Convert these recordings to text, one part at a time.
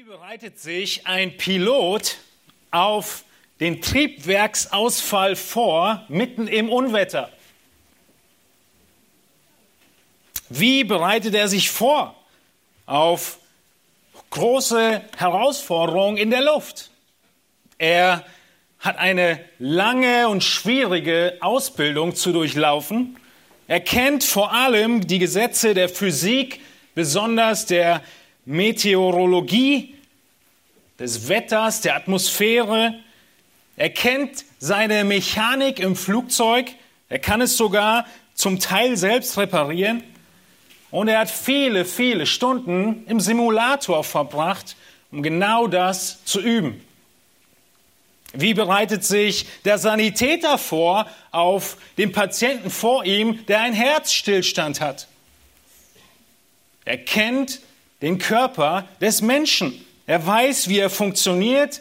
Wie bereitet sich ein Pilot auf den Triebwerksausfall vor, mitten im Unwetter? Wie bereitet er sich vor auf große Herausforderungen in der Luft? Er hat eine lange und schwierige Ausbildung zu durchlaufen. Er kennt vor allem die Gesetze der Physik, besonders der Meteorologie, des Wetters, der Atmosphäre. Er kennt seine Mechanik im Flugzeug. Er kann es sogar zum Teil selbst reparieren. Und er hat viele, viele Stunden im Simulator verbracht, um genau das zu üben. Wie bereitet sich der Sanitäter vor auf den Patienten vor ihm, der einen Herzstillstand hat? Er kennt den Körper des Menschen. Er weiß, wie er funktioniert.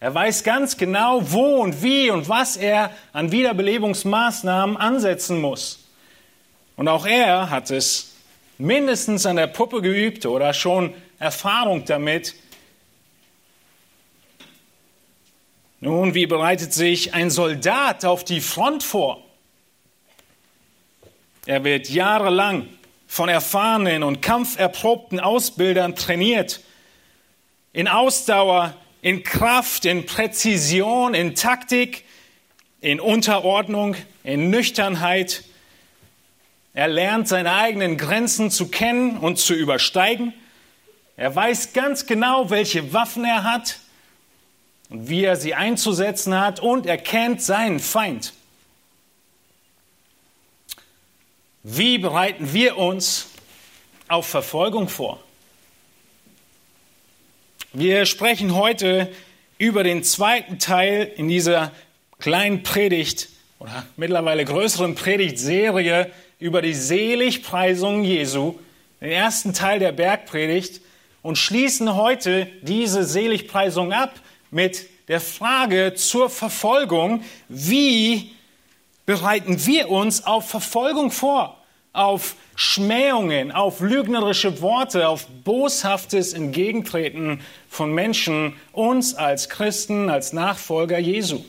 Er weiß ganz genau, wo und wie und was er an Wiederbelebungsmaßnahmen ansetzen muss. Und auch er hat es mindestens an der Puppe geübt oder schon Erfahrung damit. Nun, wie bereitet sich ein Soldat auf die Front vor? Er wird jahrelang von erfahrenen und kampferprobten Ausbildern trainiert. In Ausdauer, in Kraft, in Präzision, in Taktik, in Unterordnung, in Nüchternheit. Er lernt seine eigenen Grenzen zu kennen und zu übersteigen. Er weiß ganz genau, welche Waffen er hat und wie er sie einzusetzen hat und er kennt seinen Feind. Wie bereiten wir uns auf Verfolgung vor? Wir sprechen heute über den zweiten Teil in dieser kleinen Predigt oder mittlerweile größeren Predigtserie über die Seligpreisung Jesu, den ersten Teil der Bergpredigt und schließen heute diese Seligpreisung ab mit der Frage zur Verfolgung, wie bereiten wir uns auf Verfolgung vor, auf Schmähungen, auf lügnerische Worte, auf boshaftes Entgegentreten von Menschen uns als Christen, als Nachfolger Jesu.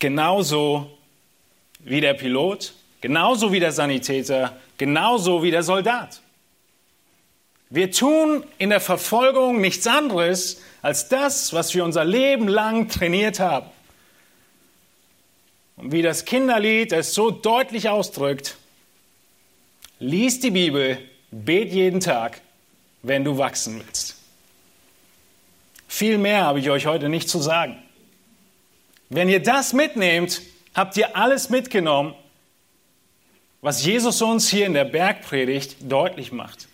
Genauso wie der Pilot, genauso wie der Sanitäter, genauso wie der Soldat. Wir tun in der Verfolgung nichts anderes als das, was wir unser Leben lang trainiert haben. Und wie das Kinderlied es so deutlich ausdrückt, lies die Bibel, bet jeden Tag, wenn du wachsen willst. Viel mehr habe ich euch heute nicht zu sagen. Wenn ihr das mitnehmt, habt ihr alles mitgenommen, was Jesus uns hier in der Bergpredigt deutlich macht.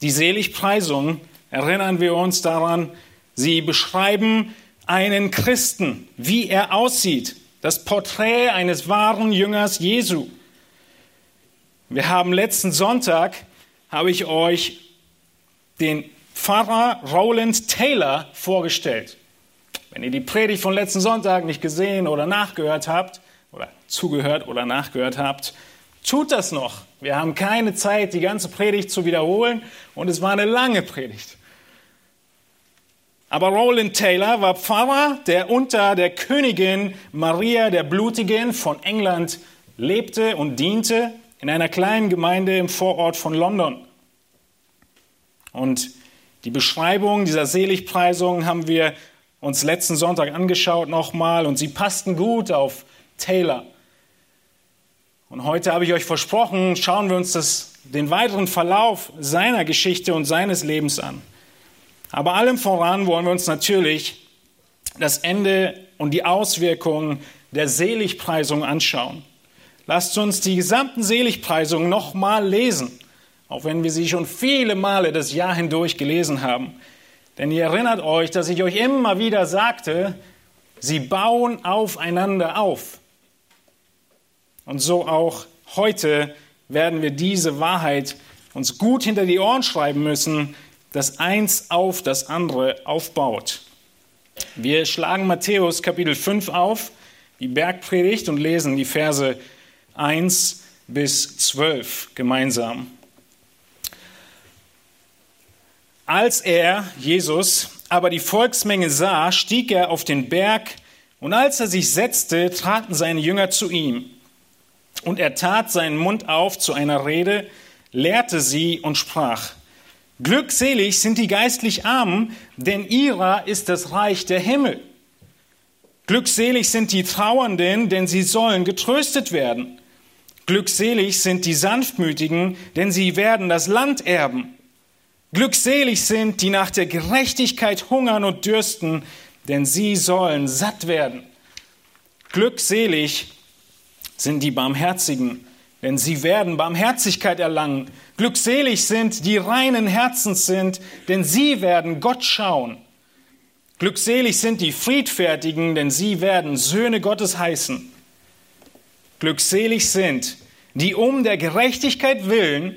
Die Seligpreisungen, erinnern wir uns daran, sie beschreiben einen Christen, wie er aussieht, das Porträt eines wahren Jüngers Jesu. Wir haben letzten Sonntag, habe ich euch den Pfarrer Roland Taylor vorgestellt. Wenn ihr die Predigt von letzten Sonntag nicht gesehen oder nachgehört habt, oder zugehört oder nachgehört habt, Tut das noch. Wir haben keine Zeit, die ganze Predigt zu wiederholen und es war eine lange Predigt. Aber Roland Taylor war Pfarrer, der unter der Königin Maria der Blutigen von England lebte und diente in einer kleinen Gemeinde im Vorort von London. Und die Beschreibung dieser Seligpreisung haben wir uns letzten Sonntag angeschaut nochmal und sie passten gut auf Taylor. Und heute habe ich euch versprochen, schauen wir uns das, den weiteren Verlauf seiner Geschichte und seines Lebens an. Aber allem voran wollen wir uns natürlich das Ende und die Auswirkungen der Seligpreisung anschauen. Lasst uns die gesamten Seligpreisungen nochmal lesen, auch wenn wir sie schon viele Male das Jahr hindurch gelesen haben. Denn ihr erinnert euch, dass ich euch immer wieder sagte, sie bauen aufeinander auf. Und so auch heute werden wir diese Wahrheit uns gut hinter die Ohren schreiben müssen, dass eins auf das andere aufbaut. Wir schlagen Matthäus Kapitel 5 auf, die Bergpredigt, und lesen die Verse 1 bis 12 gemeinsam. Als er, Jesus, aber die Volksmenge sah, stieg er auf den Berg, und als er sich setzte, traten seine Jünger zu ihm. Und er tat seinen Mund auf zu einer Rede, lehrte sie und sprach, Glückselig sind die geistlich Armen, denn ihrer ist das Reich der Himmel. Glückselig sind die Trauernden, denn sie sollen getröstet werden. Glückselig sind die Sanftmütigen, denn sie werden das Land erben. Glückselig sind, die nach der Gerechtigkeit hungern und dürsten, denn sie sollen satt werden. Glückselig sind die Barmherzigen, denn sie werden Barmherzigkeit erlangen. Glückselig sind, die reinen Herzens sind, denn sie werden Gott schauen. Glückselig sind die Friedfertigen, denn sie werden Söhne Gottes heißen. Glückselig sind, die um der Gerechtigkeit willen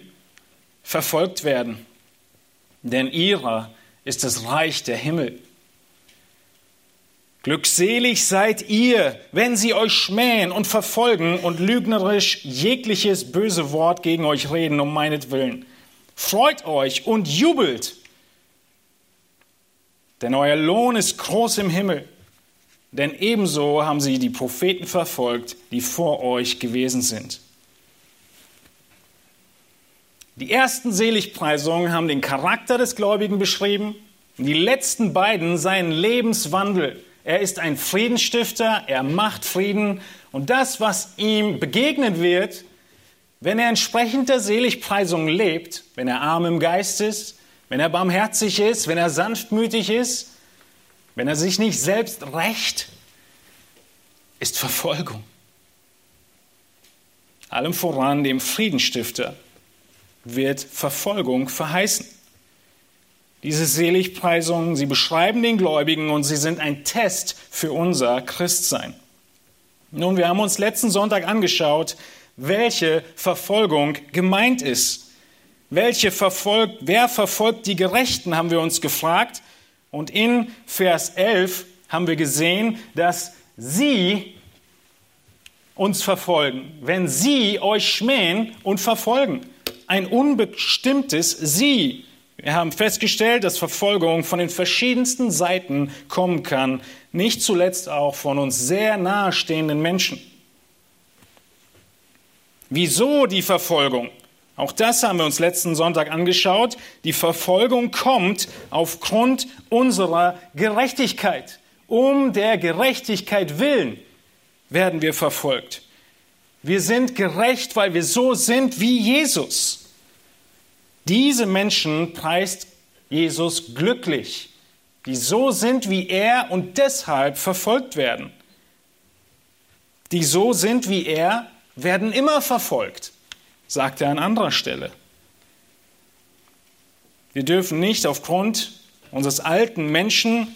verfolgt werden, denn ihrer ist das Reich der Himmel. Glückselig seid ihr, wenn sie euch schmähen und verfolgen und lügnerisch jegliches böse Wort gegen euch reden um meinetwillen. Freut euch und jubelt, denn euer Lohn ist groß im Himmel. Denn ebenso haben sie die Propheten verfolgt, die vor euch gewesen sind. Die ersten Seligpreisungen haben den Charakter des Gläubigen beschrieben, die letzten beiden seinen Lebenswandel. Er ist ein Friedensstifter, er macht Frieden und das, was ihm begegnen wird, wenn er entsprechend der Seligpreisung lebt, wenn er arm im Geist ist, wenn er barmherzig ist, wenn er sanftmütig ist, wenn er sich nicht selbst rächt, ist Verfolgung. Allem voran dem Friedensstifter wird Verfolgung verheißen. Diese Seligpreisungen, sie beschreiben den Gläubigen und sie sind ein Test für unser Christsein. Nun, wir haben uns letzten Sonntag angeschaut, welche Verfolgung gemeint ist. Welche verfolgt, wer verfolgt die Gerechten, haben wir uns gefragt. Und in Vers 11 haben wir gesehen, dass sie uns verfolgen, wenn sie euch schmähen und verfolgen. Ein unbestimmtes Sie wir haben festgestellt, dass Verfolgung von den verschiedensten Seiten kommen kann, nicht zuletzt auch von uns sehr nahestehenden Menschen. Wieso die Verfolgung? Auch das haben wir uns letzten Sonntag angeschaut. Die Verfolgung kommt aufgrund unserer Gerechtigkeit. Um der Gerechtigkeit willen werden wir verfolgt. Wir sind gerecht, weil wir so sind wie Jesus. Diese Menschen preist Jesus glücklich, die so sind wie er und deshalb verfolgt werden. Die so sind wie er, werden immer verfolgt, sagt er an anderer Stelle. Wir dürfen nicht aufgrund unseres alten Menschen,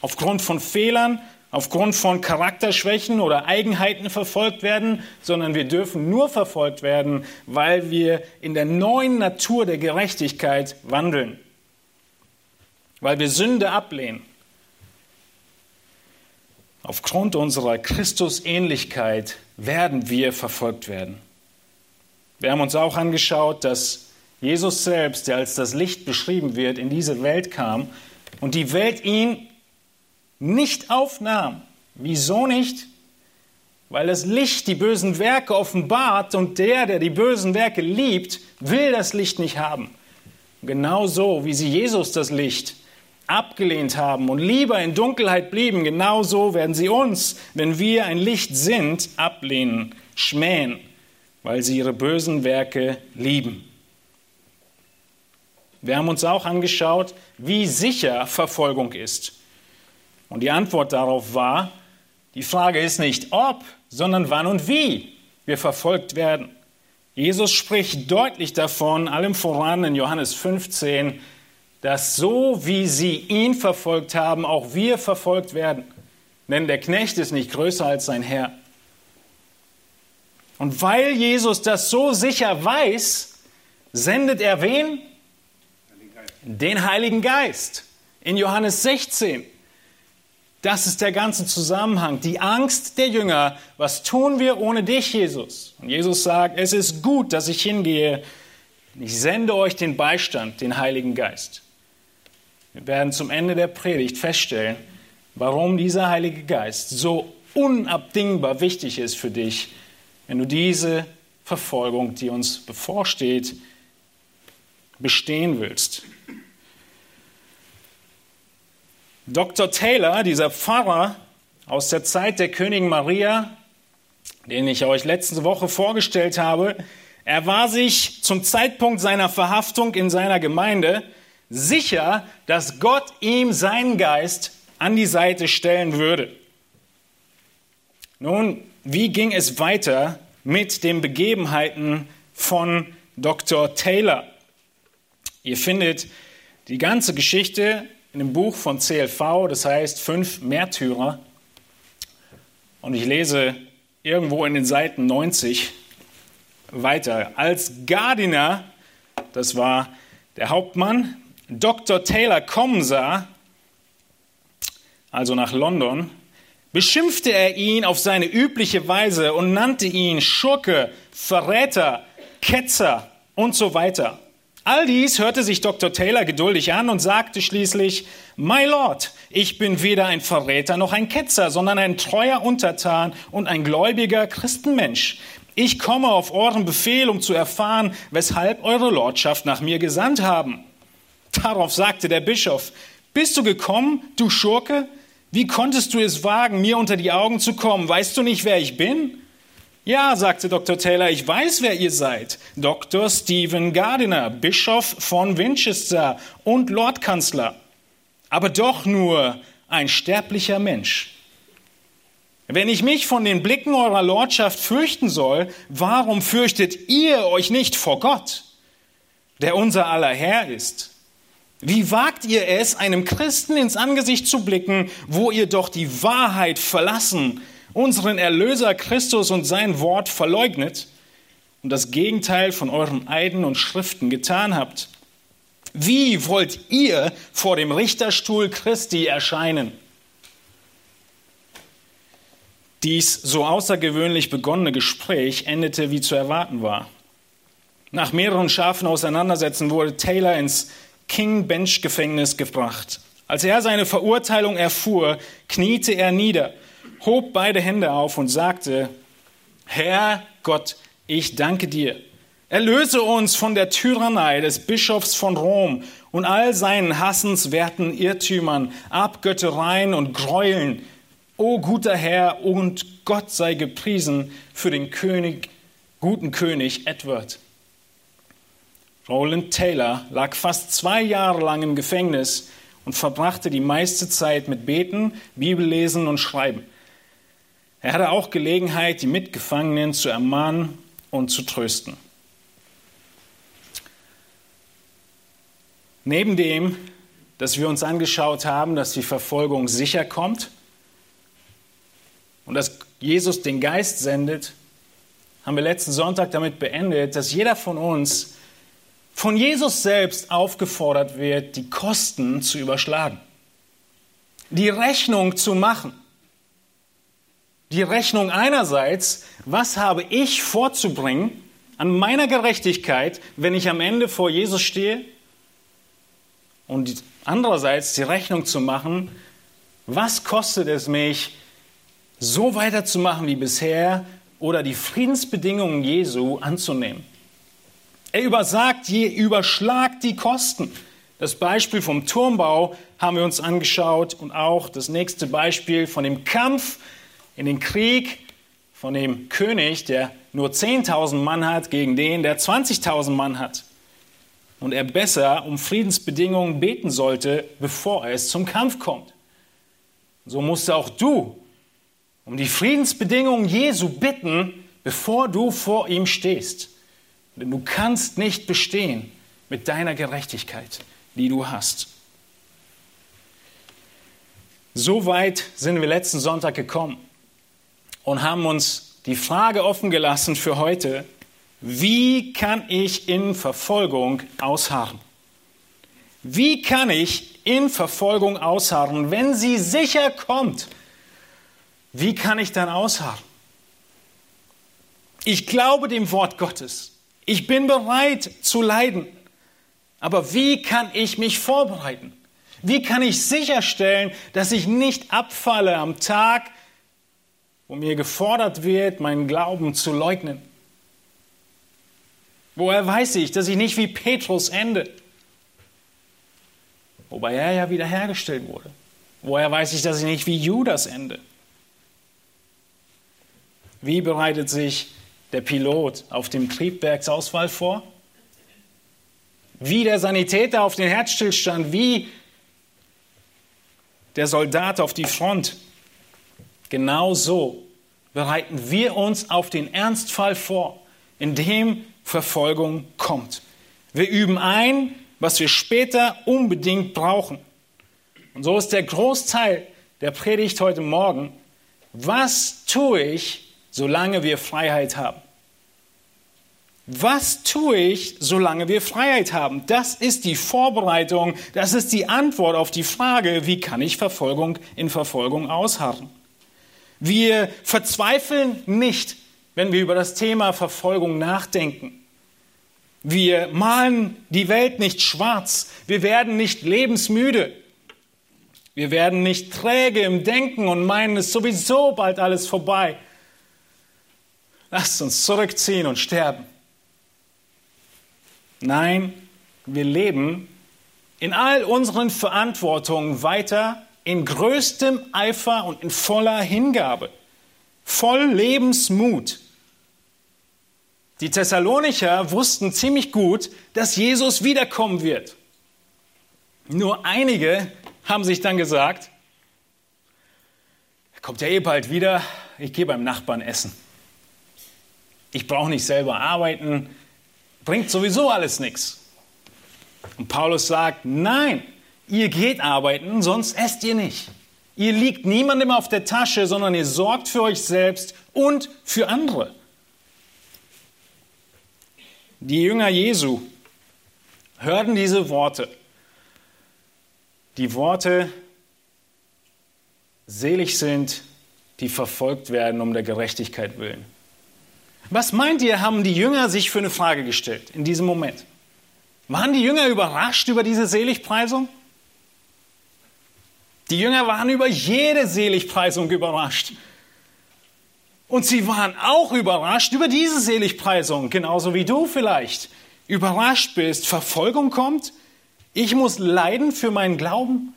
aufgrund von Fehlern, aufgrund von Charakterschwächen oder Eigenheiten verfolgt werden, sondern wir dürfen nur verfolgt werden, weil wir in der neuen Natur der Gerechtigkeit wandeln, weil wir Sünde ablehnen. Aufgrund unserer Christusähnlichkeit werden wir verfolgt werden. Wir haben uns auch angeschaut, dass Jesus selbst, der als das Licht beschrieben wird, in diese Welt kam und die Welt ihn nicht aufnahm. Wieso nicht? Weil das Licht die bösen Werke offenbart und der, der die bösen Werke liebt, will das Licht nicht haben. Genauso wie sie Jesus das Licht abgelehnt haben und lieber in Dunkelheit blieben, genauso werden sie uns, wenn wir ein Licht sind, ablehnen, schmähen, weil sie ihre bösen Werke lieben. Wir haben uns auch angeschaut, wie sicher Verfolgung ist. Und die Antwort darauf war, die Frage ist nicht ob, sondern wann und wie wir verfolgt werden. Jesus spricht deutlich davon, allem voran in Johannes 15, dass so wie sie ihn verfolgt haben, auch wir verfolgt werden. Denn der Knecht ist nicht größer als sein Herr. Und weil Jesus das so sicher weiß, sendet er wen? Den Heiligen Geist. In Johannes 16 Das ist der ganze Zusammenhang. Die Angst der Jünger. Was tun wir ohne dich, Jesus? Und Jesus sagt, es ist gut, dass ich hingehe. Ich sende euch den Beistand, den Heiligen Geist. Wir werden zum Ende der Predigt feststellen, warum dieser Heilige Geist so unabdingbar wichtig ist für dich, wenn du diese Verfolgung, die uns bevorsteht, bestehen willst. Dr. Taylor, dieser Pfarrer aus der Zeit der Königin Maria, den ich euch letzte Woche vorgestellt habe, er war sich zum Zeitpunkt seiner Verhaftung in seiner Gemeinde sicher, dass Gott ihm seinen Geist an die Seite stellen würde. Nun, wie ging es weiter mit den Begebenheiten von Dr. Taylor? Ihr findet die ganze Geschichte in dem Buch von CLV, das heißt Fünf Märtyrer. Und ich lese irgendwo in den Seiten 90 weiter. Als Gardiner, das war der Hauptmann, Dr. Taylor kommen sah, also nach London, beschimpfte er ihn auf seine übliche Weise und nannte ihn Schurke, Verräter, Ketzer und so weiter. All dies hörte sich Dr. Taylor geduldig an und sagte schließlich, My Lord, ich bin weder ein Verräter noch ein Ketzer, sondern ein treuer Untertan und ein gläubiger Christenmensch. Ich komme auf euren Befehl, um zu erfahren, weshalb eure Lordschaft nach mir gesandt haben. Darauf sagte der Bischof, bist du gekommen, du Schurke? Wie konntest du es wagen, mir unter die Augen zu kommen? Weißt du nicht, wer ich bin? Ja, sagte Dr. Taylor, ich weiß, wer ihr seid. Dr. Stephen Gardiner, Bischof von Winchester und Lordkanzler. Aber doch nur ein sterblicher Mensch. Wenn ich mich von den Blicken eurer Lordschaft fürchten soll, warum fürchtet ihr euch nicht vor Gott, der unser aller Herr ist? Wie wagt ihr es, einem Christen ins Angesicht zu blicken, wo ihr doch die Wahrheit verlassen, unseren Erlöser Christus und sein Wort verleugnet und das Gegenteil von euren Eiden und Schriften getan habt? Wie wollt ihr vor dem Richterstuhl Christi erscheinen? Dies so außergewöhnlich begonnene Gespräch endete, wie zu erwarten war. Nach mehreren scharfen Auseinandersetzungen wurde Taylor ins King Bench Gefängnis gebracht. Als er seine Verurteilung erfuhr, kniete er nieder, hob beide Hände auf und sagte, Herr Gott, ich danke dir. Erlöse uns von der Tyrannei des Bischofs von Rom und all seinen hassenswerten Irrtümern, Abgöttereien und Gräueln. O guter Herr und Gott sei gepriesen für den König, guten König Edward. Roland Taylor lag fast zwei Jahre lang im Gefängnis und verbrachte die meiste Zeit mit Beten, Bibellesen und Schreiben. Er hatte auch Gelegenheit, die Mitgefangenen zu ermahnen und zu trösten. Neben dem, dass wir uns angeschaut haben, dass die Verfolgung sicher kommt und dass Jesus den Geist sendet, haben wir letzten Sonntag damit beendet, dass jeder von uns von Jesus selbst aufgefordert wird, die Kosten zu überschlagen, die Rechnung zu machen. Die Rechnung einerseits, was habe ich vorzubringen an meiner Gerechtigkeit, wenn ich am Ende vor Jesus stehe? Und andererseits die Rechnung zu machen, was kostet es mich, so weiterzumachen wie bisher oder die Friedensbedingungen Jesu anzunehmen? Er übersagt, je überschlagt die Kosten. Das Beispiel vom Turmbau haben wir uns angeschaut und auch das nächste Beispiel von dem Kampf in den Krieg von dem König, der nur 10.000 Mann hat, gegen den, der 20.000 Mann hat. Und er besser um Friedensbedingungen beten sollte, bevor es zum Kampf kommt. So musst auch du um die Friedensbedingungen Jesu bitten, bevor du vor ihm stehst. Denn du kannst nicht bestehen mit deiner Gerechtigkeit, die du hast. So weit sind wir letzten Sonntag gekommen und haben uns die Frage offen gelassen für heute, wie kann ich in Verfolgung ausharren? Wie kann ich in Verfolgung ausharren, wenn sie sicher kommt? Wie kann ich dann ausharren? Ich glaube dem Wort Gottes. Ich bin bereit zu leiden. Aber wie kann ich mich vorbereiten? Wie kann ich sicherstellen, dass ich nicht abfalle am Tag, wo mir gefordert wird, meinen Glauben zu leugnen? Woher weiß ich, dass ich nicht wie Petrus ende? Wobei er ja wiederhergestellt wurde. Woher weiß ich, dass ich nicht wie Judas ende? Wie bereitet sich der Pilot auf dem Triebwerksausfall vor? Wie der Sanitäter auf den Herzstillstand? Wie der Soldat auf die Front? Genau so bereiten wir uns auf den Ernstfall vor, in dem Verfolgung kommt. Wir üben ein, was wir später unbedingt brauchen. Und so ist der Großteil der Predigt heute Morgen, was tue ich, solange wir Freiheit haben? Was tue ich, solange wir Freiheit haben? Das ist die Vorbereitung, das ist die Antwort auf die Frage, wie kann ich Verfolgung in Verfolgung ausharren? Wir verzweifeln nicht, wenn wir über das Thema Verfolgung nachdenken. Wir malen die Welt nicht schwarz. Wir werden nicht lebensmüde. Wir werden nicht träge im Denken und meinen, es ist sowieso bald alles vorbei. Lasst uns zurückziehen und sterben. Nein, wir leben in all unseren Verantwortungen weiter in größtem Eifer und in voller Hingabe, voll Lebensmut. Die Thessalonicher wussten ziemlich gut, dass Jesus wiederkommen wird. Nur einige haben sich dann gesagt, er kommt ja eh bald wieder, ich gehe beim Nachbarn essen. Ich brauche nicht selber arbeiten, bringt sowieso alles nichts. Und Paulus sagt, nein, ihr geht arbeiten, sonst esst ihr nicht. Ihr liegt niemandem auf der Tasche, sondern ihr sorgt für euch selbst und für andere. Die Jünger Jesu hörten diese Worte. Die Worte, selig sind, die verfolgt werden um der Gerechtigkeit willen. Was meint ihr, haben die Jünger sich für eine Frage gestellt in diesem Moment? Waren die Jünger überrascht über diese Seligpreisung? Die Jünger waren über jede Seligpreisung überrascht. Und sie waren auch überrascht über diese Seligpreisung, genauso wie du vielleicht überrascht bist. Verfolgung kommt, ich muss leiden für meinen Glauben.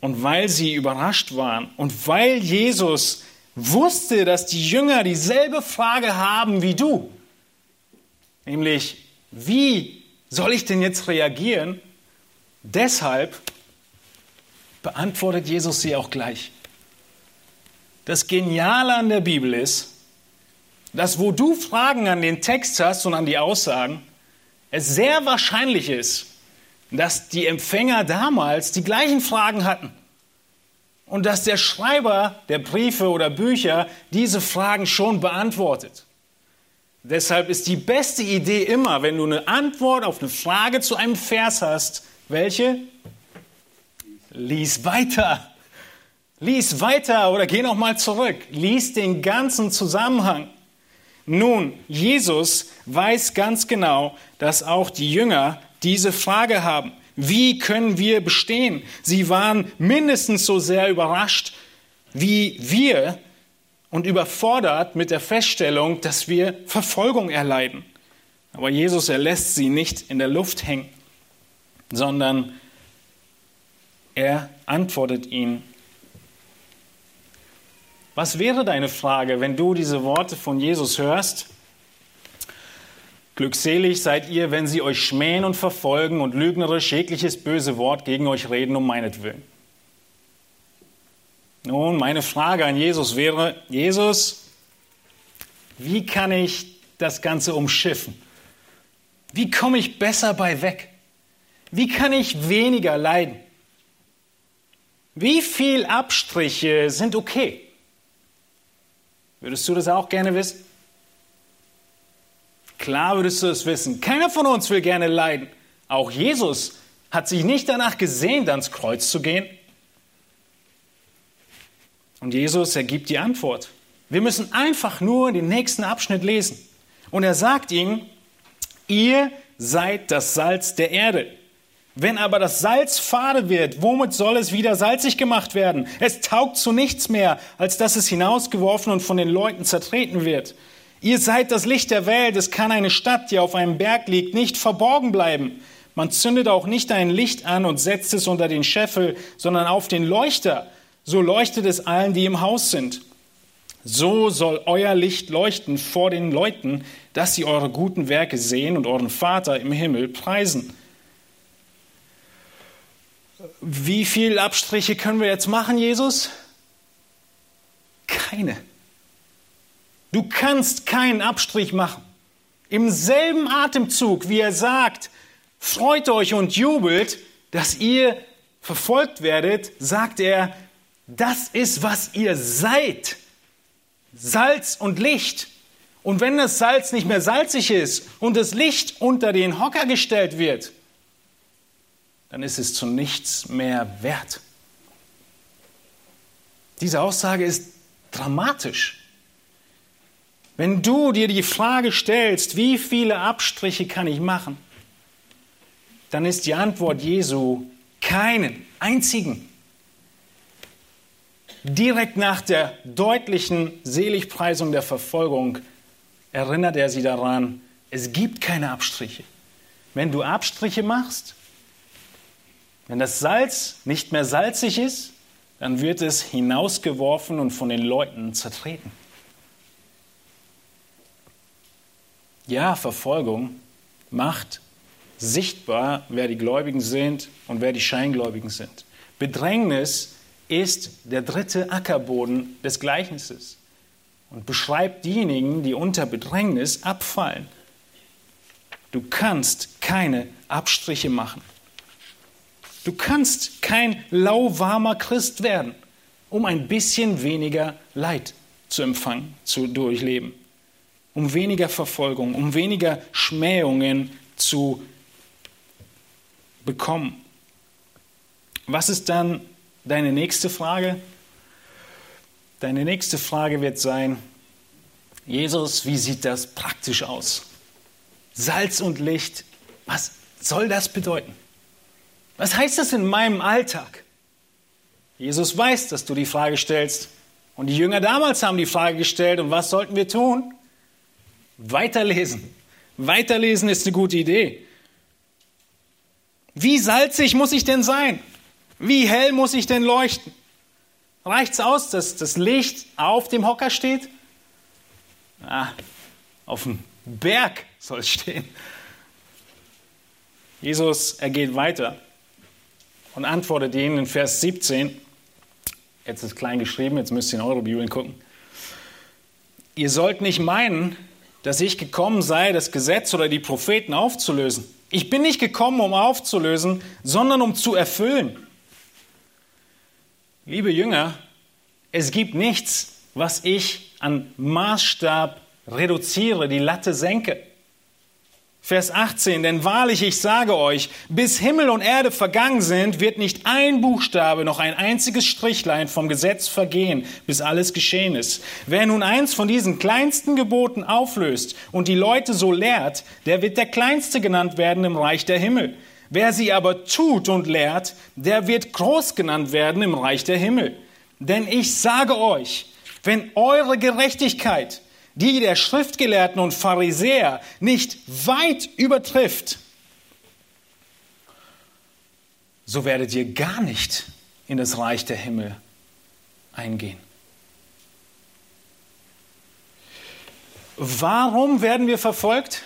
Und weil sie überrascht waren und weil Jesus wusste, dass die Jünger dieselbe Frage haben wie du, nämlich, wie soll ich denn jetzt reagieren? Deshalb beantwortet Jesus sie auch gleich. Das Geniale an der Bibel ist, dass wo du Fragen an den Text hast und an die Aussagen, es sehr wahrscheinlich ist, dass die Empfänger damals die gleichen Fragen hatten und dass der Schreiber der Briefe oder Bücher diese Fragen schon beantwortet. Deshalb ist die beste Idee immer, wenn du eine Antwort auf eine Frage zu einem Vers hast, welche? Lies weiter. Lies weiter oder geh noch mal zurück. Lies den ganzen Zusammenhang. Nun, Jesus weiß ganz genau, dass auch die Jünger diese Frage haben. Wie können wir bestehen? Sie waren mindestens so sehr überrascht wie wir und überfordert mit der Feststellung, dass wir Verfolgung erleiden. Aber Jesus, er lässt sie nicht in der Luft hängen, sondern er antwortet ihnen was wäre deine Frage, wenn du diese Worte von Jesus hörst? Glückselig seid ihr, wenn sie euch schmähen und verfolgen und lügnerisch jegliches böse Wort gegen euch reden um meinetwillen. Nun, meine Frage an Jesus wäre, Jesus, wie kann ich das Ganze umschiffen? Wie komme ich besser bei weg? Wie kann ich weniger leiden? Wie viel Abstriche sind okay? Würdest du das auch gerne wissen? Klar würdest du es wissen. Keiner von uns will gerne leiden. Auch Jesus hat sich nicht danach gesehnt, ans Kreuz zu gehen. Und Jesus ergibt die Antwort. Wir müssen einfach nur den nächsten Abschnitt lesen. Und er sagt ihnen, ihr seid das Salz der Erde. Wenn aber das Salz fade wird, womit soll es wieder salzig gemacht werden? Es taugt zu nichts mehr, als dass es hinausgeworfen und von den Leuten zertreten wird. Ihr seid das Licht der Welt. Es kann eine Stadt, die auf einem Berg liegt, nicht verborgen bleiben. Man zündet auch nicht ein Licht an und setzt es unter den Scheffel, sondern auf den Leuchter. So leuchtet es allen, die im Haus sind. So soll euer Licht leuchten vor den Leuten, dass sie eure guten Werke sehen und euren Vater im Himmel preisen. Wie viele Abstriche können wir jetzt machen, Jesus? Keine. Du kannst keinen Abstrich machen. Im selben Atemzug, wie er sagt, freut euch und jubelt, dass ihr verfolgt werdet, sagt er, das ist, was ihr seid. Salz und Licht. Und wenn das Salz nicht mehr salzig ist und das Licht unter den Hocker gestellt wird, dann ist es zu nichts mehr wert. Diese Aussage ist dramatisch. Wenn du dir die Frage stellst, wie viele Abstriche kann ich machen, dann ist die Antwort Jesu keinen einzigen. Direkt nach der deutlichen Seligpreisung der Verfolgung erinnert er sie daran, es gibt keine Abstriche. Wenn du Abstriche machst, wenn das Salz nicht mehr salzig ist, dann wird es hinausgeworfen und von den Leuten zertreten. Ja, Verfolgung macht sichtbar, wer die Gläubigen sind und wer die Scheingläubigen sind. Bedrängnis ist der dritte Ackerboden des Gleichnisses und beschreibt diejenigen, die unter Bedrängnis abfallen. Du kannst keine Abstriche machen. Du kannst kein lauwarmer Christ werden, um ein bisschen weniger Leid zu empfangen, zu durchleben, um weniger Verfolgung, um weniger Schmähungen zu bekommen. Was ist dann deine nächste Frage? Deine nächste Frage wird sein, Jesus, wie sieht das praktisch aus? Salz und Licht, was soll das bedeuten? Was heißt das in meinem Alltag? Jesus weiß, dass du die Frage stellst. Und die Jünger damals haben die Frage gestellt, und was sollten wir tun? Weiterlesen. Weiterlesen ist eine gute Idee. Wie salzig muss ich denn sein? Wie hell muss ich denn leuchten? Reicht es aus, dass das Licht auf dem Hocker steht? Ah, auf dem Berg soll es stehen. Jesus, er geht weiter und antwortet ihnen in Vers 17. Jetzt ist klein geschrieben, jetzt müsst ihr in eure Bibeln gucken. Ihr sollt nicht meinen, dass ich gekommen sei, das Gesetz oder die Propheten aufzulösen. Ich bin nicht gekommen, um aufzulösen, sondern um zu erfüllen. Liebe Jünger, es gibt nichts, was ich an Maßstab reduziere, die Latte senke. Vers 18, denn wahrlich, ich sage euch, bis Himmel und Erde vergangen sind, wird nicht ein Buchstabe noch ein einziges Strichlein vom Gesetz vergehen, bis alles geschehen ist. Wer nun eins von diesen kleinsten Geboten auflöst und die Leute so lehrt, der wird der Kleinste genannt werden im Reich der Himmel. Wer sie aber tut und lehrt, der wird groß genannt werden im Reich der Himmel. Denn ich sage euch, wenn eure Gerechtigkeit die der Schriftgelehrten und Pharisäer nicht weit übertrifft, so werdet ihr gar nicht in das Reich der Himmel eingehen. Warum werden wir verfolgt?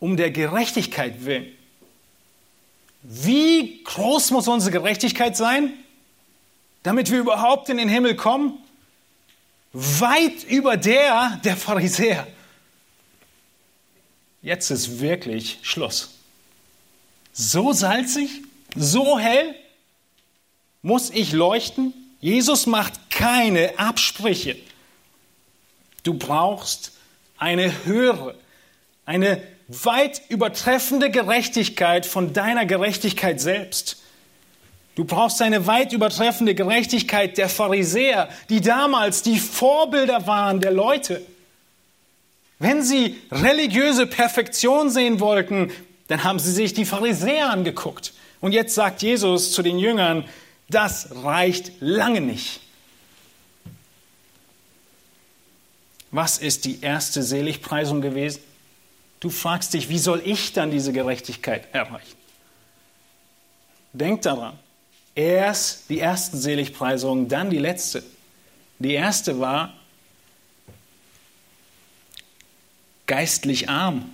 Um der Gerechtigkeit willen. Wie groß muss unsere Gerechtigkeit sein, damit wir überhaupt in den Himmel kommen? Weit über der der Pharisäer. Jetzt ist wirklich Schluss. So salzig, so hell muss ich leuchten. Jesus macht keine Absprüche. Du brauchst eine höhere, Eine weit übertreffende Gerechtigkeit von deiner Gerechtigkeit selbst. Du brauchst eine weit übertreffende Gerechtigkeit der Pharisäer, die damals die Vorbilder waren der Leute. Wenn sie religiöse Perfektion sehen wollten, dann haben sie sich die Pharisäer angeguckt. Und jetzt sagt Jesus zu den Jüngern, das reicht lange nicht. Was ist die erste Seligpreisung gewesen? Du fragst dich, wie soll ich dann diese Gerechtigkeit erreichen? Denk daran, erst die ersten Seligpreisungen, dann die letzte. Die erste war geistlich arm.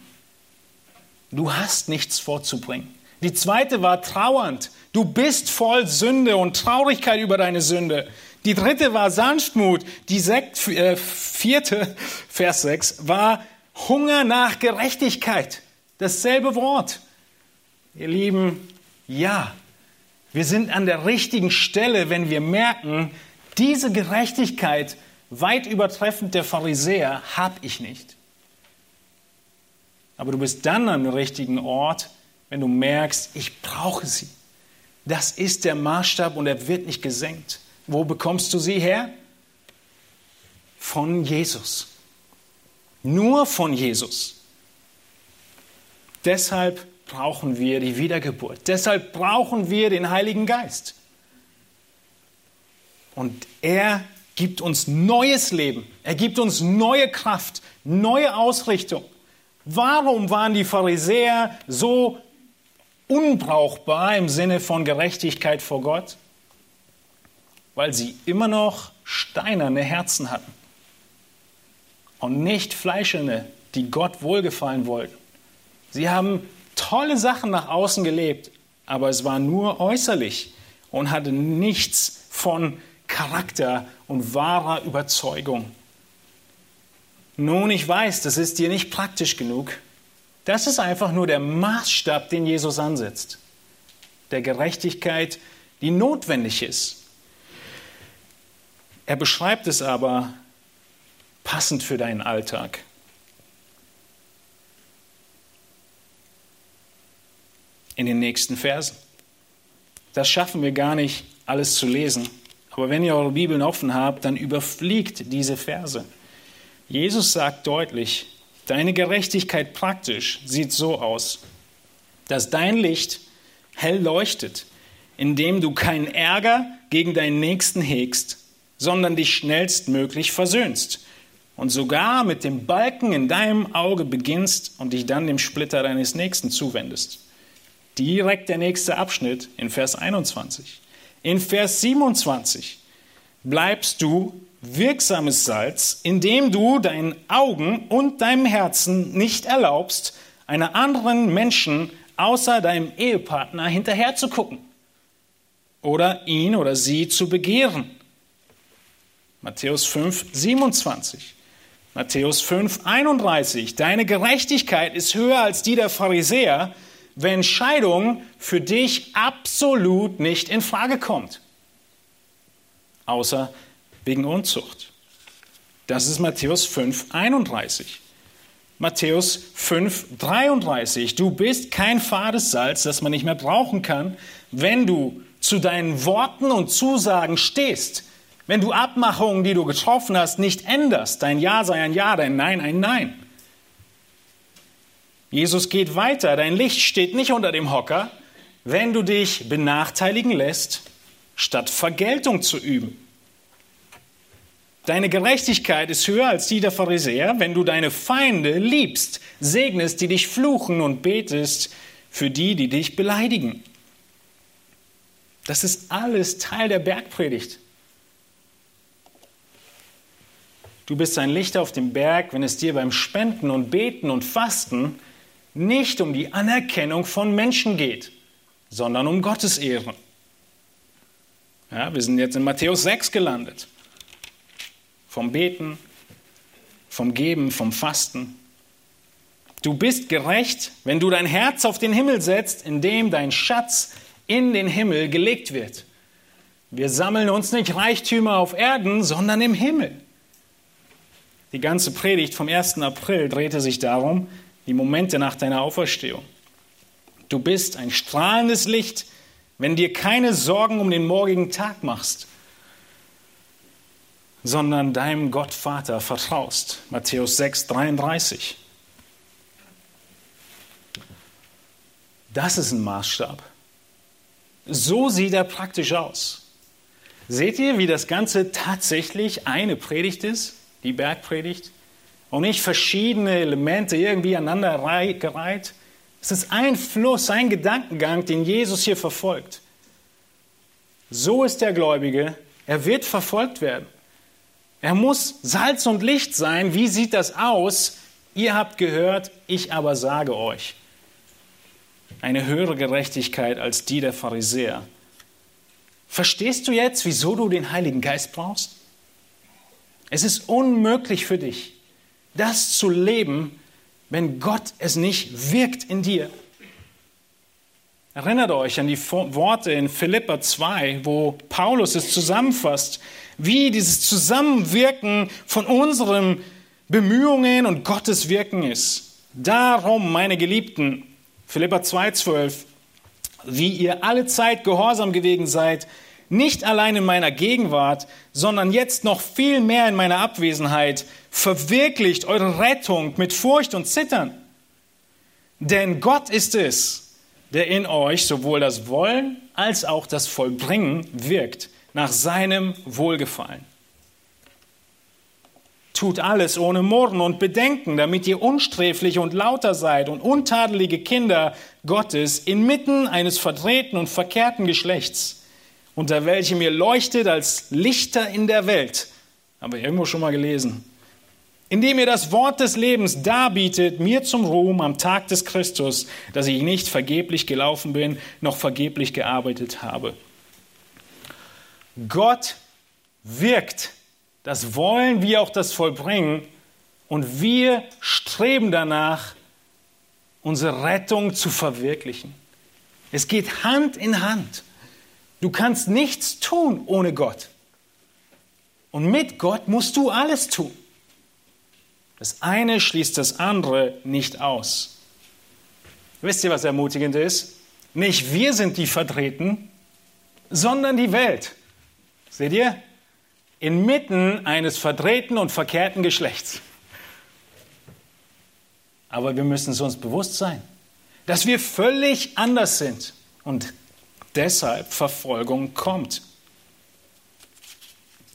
Du hast nichts vorzubringen. Die zweite war trauernd. Du bist voll Sünde und Traurigkeit über deine Sünde. Die dritte war Sanftmut. Die sekt, äh, vierte, Vers 6, war Hunger nach Gerechtigkeit. Dasselbe Wort. Ihr Lieben, ja, wir sind an der richtigen Stelle, wenn wir merken, diese Gerechtigkeit, weit übertreffend der Pharisäer, habe ich nicht. Aber du bist dann am richtigen Ort, wenn du merkst, ich brauche sie. Das ist der Maßstab und er wird nicht gesenkt. Wo bekommst du sie her? Von Jesus. Nur von Jesus. Deshalb brauchen wir die Wiedergeburt. Deshalb brauchen wir den Heiligen Geist. Und er gibt uns neues Leben. Er gibt uns neue Kraft, neue Ausrichtung. Warum waren die Pharisäer so unbrauchbar im Sinne von Gerechtigkeit vor Gott? Weil sie immer noch steinerne Herzen hatten und nicht fleischerne, die Gott wohlgefallen wollten. Sie haben tolle Sachen nach außen gelebt, aber es war nur äußerlich und hatte nichts von Charakter und wahrer Überzeugung. Nun, ich weiß, das ist dir nicht praktisch genug. Das ist einfach nur der Maßstab, den Jesus ansetzt. Der Gerechtigkeit, die notwendig ist. Er beschreibt es aber passend für deinen Alltag. In den nächsten Versen. Das schaffen wir gar nicht, alles zu lesen. Aber wenn ihr eure Bibeln offen habt, dann überfliegt diese Verse. Jesus sagt deutlich, deine Gerechtigkeit praktisch sieht so aus, dass dein Licht hell leuchtet, indem du keinen Ärger gegen deinen Nächsten hegst, sondern dich schnellstmöglich versöhnst und sogar mit dem Balken in deinem Auge beginnst und dich dann dem Splitter deines Nächsten zuwendest. Direkt der nächste Abschnitt in Vers 21. In Vers 27 bleibst du wirksames Salz, indem du deinen Augen und deinem Herzen nicht erlaubst, einer anderen Menschen außer deinem Ehepartner hinterherzugucken oder ihn oder sie zu begehren. Matthäus 5, 27. Matthäus 5, 31. Deine Gerechtigkeit ist höher als die der Pharisäer, wenn Scheidung für dich absolut nicht in Frage kommt. Außer wegen Unzucht. Das ist Matthäus 5, 31. Matthäus 5, 33. Du bist kein fades Salz, das man nicht mehr brauchen kann, wenn du zu deinen Worten und Zusagen stehst. Wenn du Abmachungen, die du getroffen hast, nicht änderst. Dein Ja sei ein Ja, dein Nein ein Nein. Jesus geht weiter. Dein Licht steht nicht unter dem Hocker, wenn du dich benachteiligen lässt, statt Vergeltung zu üben. Deine Gerechtigkeit ist höher als die der Pharisäer, wenn du deine Feinde liebst, segnest, die dich fluchen und betest für die, die dich beleidigen. Das ist alles Teil der Bergpredigt. Du bist ein Licht auf dem Berg, wenn es dir beim Spenden und Beten und Fasten nicht um die Anerkennung von Menschen geht, sondern um Gottes Ehren. Ja, wir sind jetzt in Matthäus 6 gelandet vom Beten, vom Geben, vom Fasten. Du bist gerecht, wenn du dein Herz auf den Himmel setzt, indem dein Schatz in den Himmel gelegt wird. Wir sammeln uns nicht Reichtümer auf Erden, sondern im Himmel. Die ganze Predigt vom 1. April drehte sich darum, die Momente nach deiner Auferstehung. Du bist ein strahlendes Licht, wenn dir keine Sorgen um den morgigen Tag machst, sondern deinem Gott Vater vertraust. Matthäus 6, 33. Das ist ein Maßstab. So sieht er praktisch aus. Seht ihr, wie das Ganze tatsächlich eine Predigt ist, die Bergpredigt, und nicht verschiedene Elemente irgendwie aneinander gereiht? Es ist ein Fluss, ein Gedankengang, den Jesus hier verfolgt. So ist der Gläubige. Er wird verfolgt werden. Er muss Salz und Licht sein. Wie sieht das aus? Ihr habt gehört, ich aber sage euch eine höhere Gerechtigkeit als die der Pharisäer. Verstehst du jetzt, wieso du den Heiligen Geist brauchst? Es ist unmöglich für dich, das zu leben, wenn Gott es nicht wirkt in dir. Erinnert euch an die Worte in Philippa 2, wo Paulus es zusammenfasst, wie dieses Zusammenwirken von unseren Bemühungen und Gottes Wirken ist. Darum, meine Geliebten, Philippa 2,12, wie ihr alle Zeit gehorsam gewesen seid, nicht allein in meiner Gegenwart, sondern jetzt noch viel mehr in meiner Abwesenheit, verwirklicht eure Rettung mit Furcht und Zittern. Denn Gott ist es, der in euch sowohl das Wollen als auch das Vollbringen wirkt, nach seinem Wohlgefallen. Tut alles ohne Murren und Bedenken, damit ihr unsträflich und lauter seid und untadelige Kinder Gottes inmitten eines verdrehten und verkehrten Geschlechts, unter welchem ihr leuchtet als Lichter in der Welt. Haben wir irgendwo schon mal gelesen. Indem ihr das Wort des Lebens darbietet, mir zum Ruhm am Tag des Christus, dass ich nicht vergeblich gelaufen bin, noch vergeblich gearbeitet habe. Gott wirkt das Wollen wie auch das Vollbringen. Und wir streben danach, unsere Rettung zu verwirklichen. Es geht Hand in Hand. Du kannst nichts tun ohne Gott. Und mit Gott musst du alles tun. Das eine schließt das andere nicht aus. Wisst ihr, was ermutigend ist? Nicht wir sind die Vertreten, sondern die Welt. Seht ihr? inmitten eines verdrehten und verkehrten Geschlechts. Aber wir müssen es uns bewusst sein, dass wir völlig anders sind und deshalb Verfolgung kommt.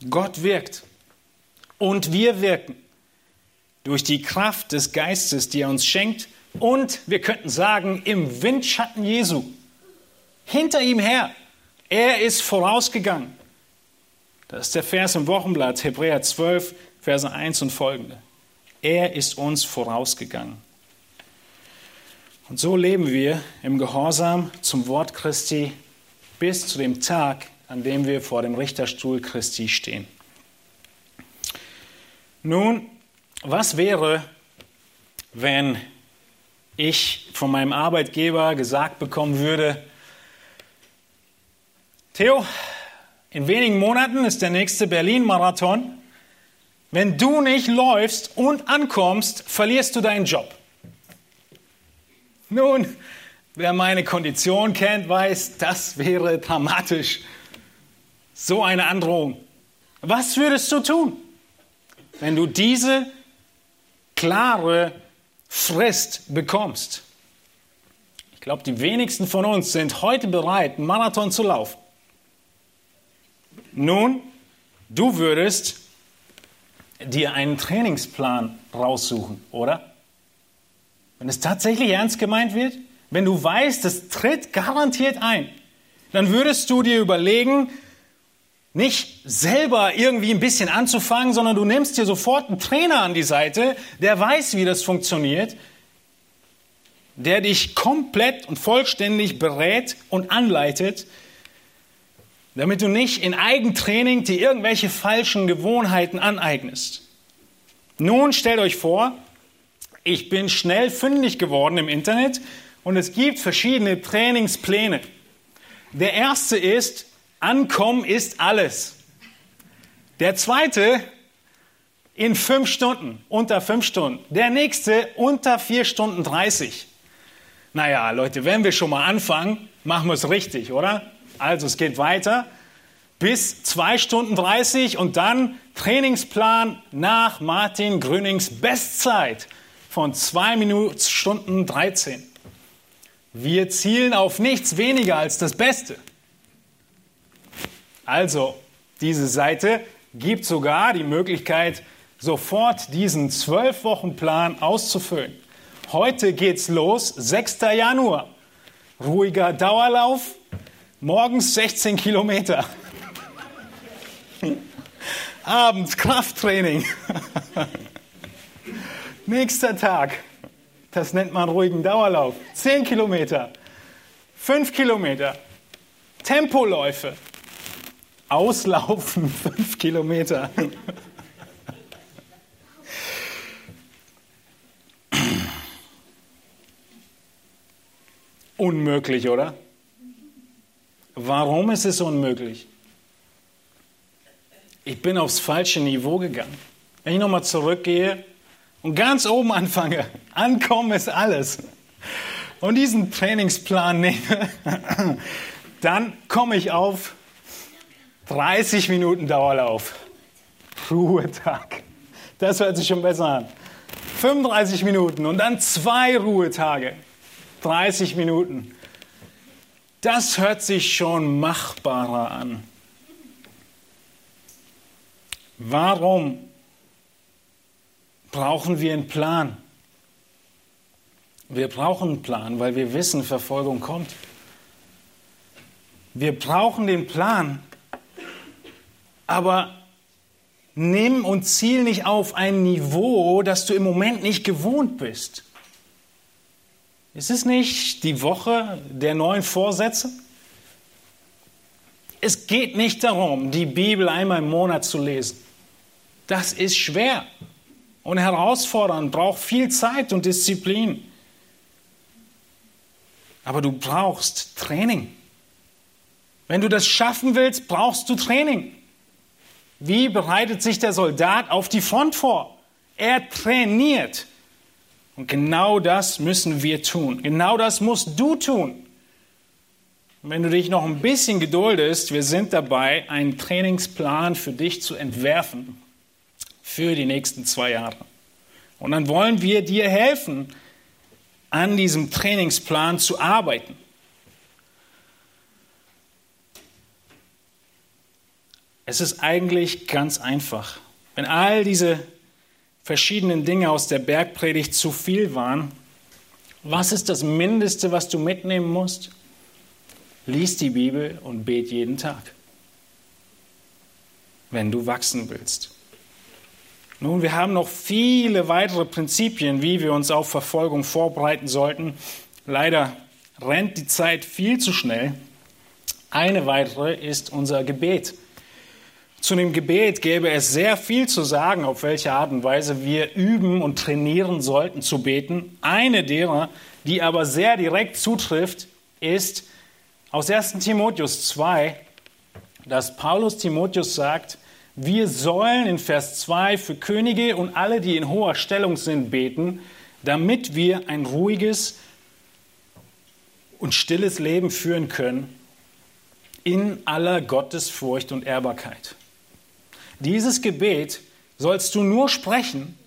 Gott wirkt und wir wirken durch die Kraft des Geistes, die er uns schenkt und wir könnten sagen im Windschatten Jesu. Hinter ihm her. Er ist vorausgegangen. Das ist der Vers im Wochenblatt, Hebräer 12, Verse 1 und folgende. Er ist uns vorausgegangen. Und so leben wir im Gehorsam zum Wort Christi bis zu dem Tag, an dem wir vor dem Richterstuhl Christi stehen. Nun, was wäre, wenn ich von meinem Arbeitgeber gesagt bekommen würde, Theo, in wenigen Monaten ist der nächste Berlin-Marathon. Wenn du nicht läufst und ankommst, verlierst du deinen Job. Nun, wer meine Kondition kennt, weiß, das wäre dramatisch. So eine Androhung. Was würdest du tun, wenn du diese klare Frist bekommst? Ich glaube, die wenigsten von uns sind heute bereit, Marathon zu laufen. Nun, du würdest dir einen Trainingsplan raussuchen, oder? Wenn es tatsächlich ernst gemeint wird, wenn du weißt, es tritt garantiert ein, dann würdest du dir überlegen, nicht selber irgendwie ein bisschen anzufangen, sondern du nimmst dir sofort einen Trainer an die Seite, der weiß, wie das funktioniert, der dich komplett und vollständig berät und anleitet, damit du nicht in Eigentraining dir irgendwelche falschen Gewohnheiten aneignest. Nun stellt euch vor, ich bin schnell fündig geworden im Internet und es gibt verschiedene Trainingspläne. Der erste ist, Ankommen ist alles. Der zweite, in fünf Stunden, unter fünf Stunden. Der nächste unter vier Stunden 30. Naja, Leute, wenn wir schon mal anfangen, machen wir es richtig, oder? Also es geht weiter bis zwei Stunden 30 und dann Trainingsplan nach Martin Grünings Bestzeit von zwei Minuten, Stunden 13. Wir zielen auf nichts weniger als das Beste. Also, diese Seite gibt sogar die Möglichkeit, sofort diesen zwölf Wochen Plan auszufüllen. Heute geht's los, 6. Januar. Ruhiger Dauerlauf, morgens 16 Kilometer. Abends Krafttraining. Nächster Tag, das nennt man ruhigen Dauerlauf. 10 Kilometer, 5 Kilometer, Tempoläufe, Auslaufen 5 Kilometer. Unmöglich, oder? Warum ist es unmöglich? Ich bin aufs falsche Niveau gegangen. Wenn ich nochmal zurückgehe und ganz oben anfange, ankommen ist alles, und diesen Trainingsplan nehme, dann komme ich auf 30 Minuten Dauerlauf. Ruhetag. Das hört sich schon besser an. 35 Minuten und dann zwei Ruhetage. 30 Minuten. Das hört sich schon machbarer an. Warum brauchen wir einen Plan? Wir brauchen einen Plan, weil wir wissen, Verfolgung kommt. Wir brauchen den Plan, aber nimm und ziel nicht auf ein Niveau, das du im Moment nicht gewohnt bist. Ist es nicht die Woche der neuen Vorsätze? Es geht nicht darum, die Bibel einmal im Monat zu lesen. Das ist schwer und herausfordernd, braucht viel Zeit und Disziplin. Aber du brauchst Training. Wenn du das schaffen willst, brauchst du Training. Wie bereitet sich der Soldat auf die Front vor? Er trainiert. Und genau das müssen wir tun. Genau das musst du tun. Wenn du dich noch ein bisschen geduldest, wir sind dabei, einen Trainingsplan für dich zu entwerfen für die nächsten zwei Jahre. Und dann wollen wir dir helfen, an diesem Trainingsplan zu arbeiten. Es ist eigentlich ganz einfach. Wenn all diese verschiedenen Dinge aus der Bergpredigt zu viel waren, was ist das Mindeste, was du mitnehmen musst? Lies die Bibel und bet jeden Tag, wenn du wachsen willst. Nun, wir haben noch viele weitere Prinzipien, wie wir uns auf Verfolgung vorbereiten sollten. Leider rennt die Zeit viel zu schnell. Eine weitere ist unser Gebet. Zu dem Gebet gäbe es sehr viel zu sagen, auf welche Art und Weise wir üben und trainieren sollten zu beten. Eine derer, die aber sehr direkt zutrifft, ist aus 1 Timotheus 2, dass Paulus Timotheus sagt, wir sollen in Vers 2 für Könige und alle, die in hoher Stellung sind, beten, damit wir ein ruhiges und stilles Leben führen können in aller Gottesfurcht und Ehrbarkeit. Dieses Gebet sollst du nur sprechen,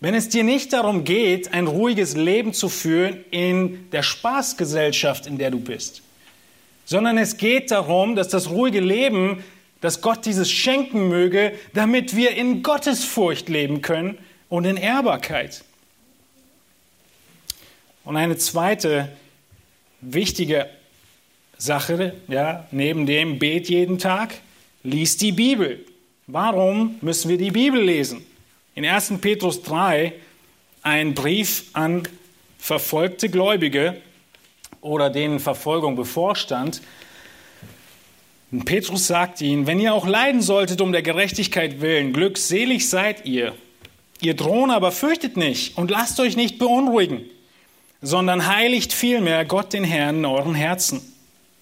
wenn es dir nicht darum geht, ein ruhiges Leben zu führen in der Spaßgesellschaft, in der du bist, sondern es geht darum, dass das ruhige Leben, dass Gott dieses schenken möge, damit wir in Gottesfurcht leben können und in Ehrbarkeit. Und eine zweite wichtige Sache, ja, neben dem Bet jeden Tag, lies die Bibel. Warum müssen wir die Bibel lesen? In 1. Petrus 3 ein Brief an verfolgte Gläubige oder denen Verfolgung bevorstand. Und Petrus sagt ihnen, wenn ihr auch leiden solltet um der Gerechtigkeit willen, glückselig seid ihr. Ihr drohen aber fürchtet nicht und lasst euch nicht beunruhigen, sondern heiligt vielmehr Gott den Herrn in euren Herzen.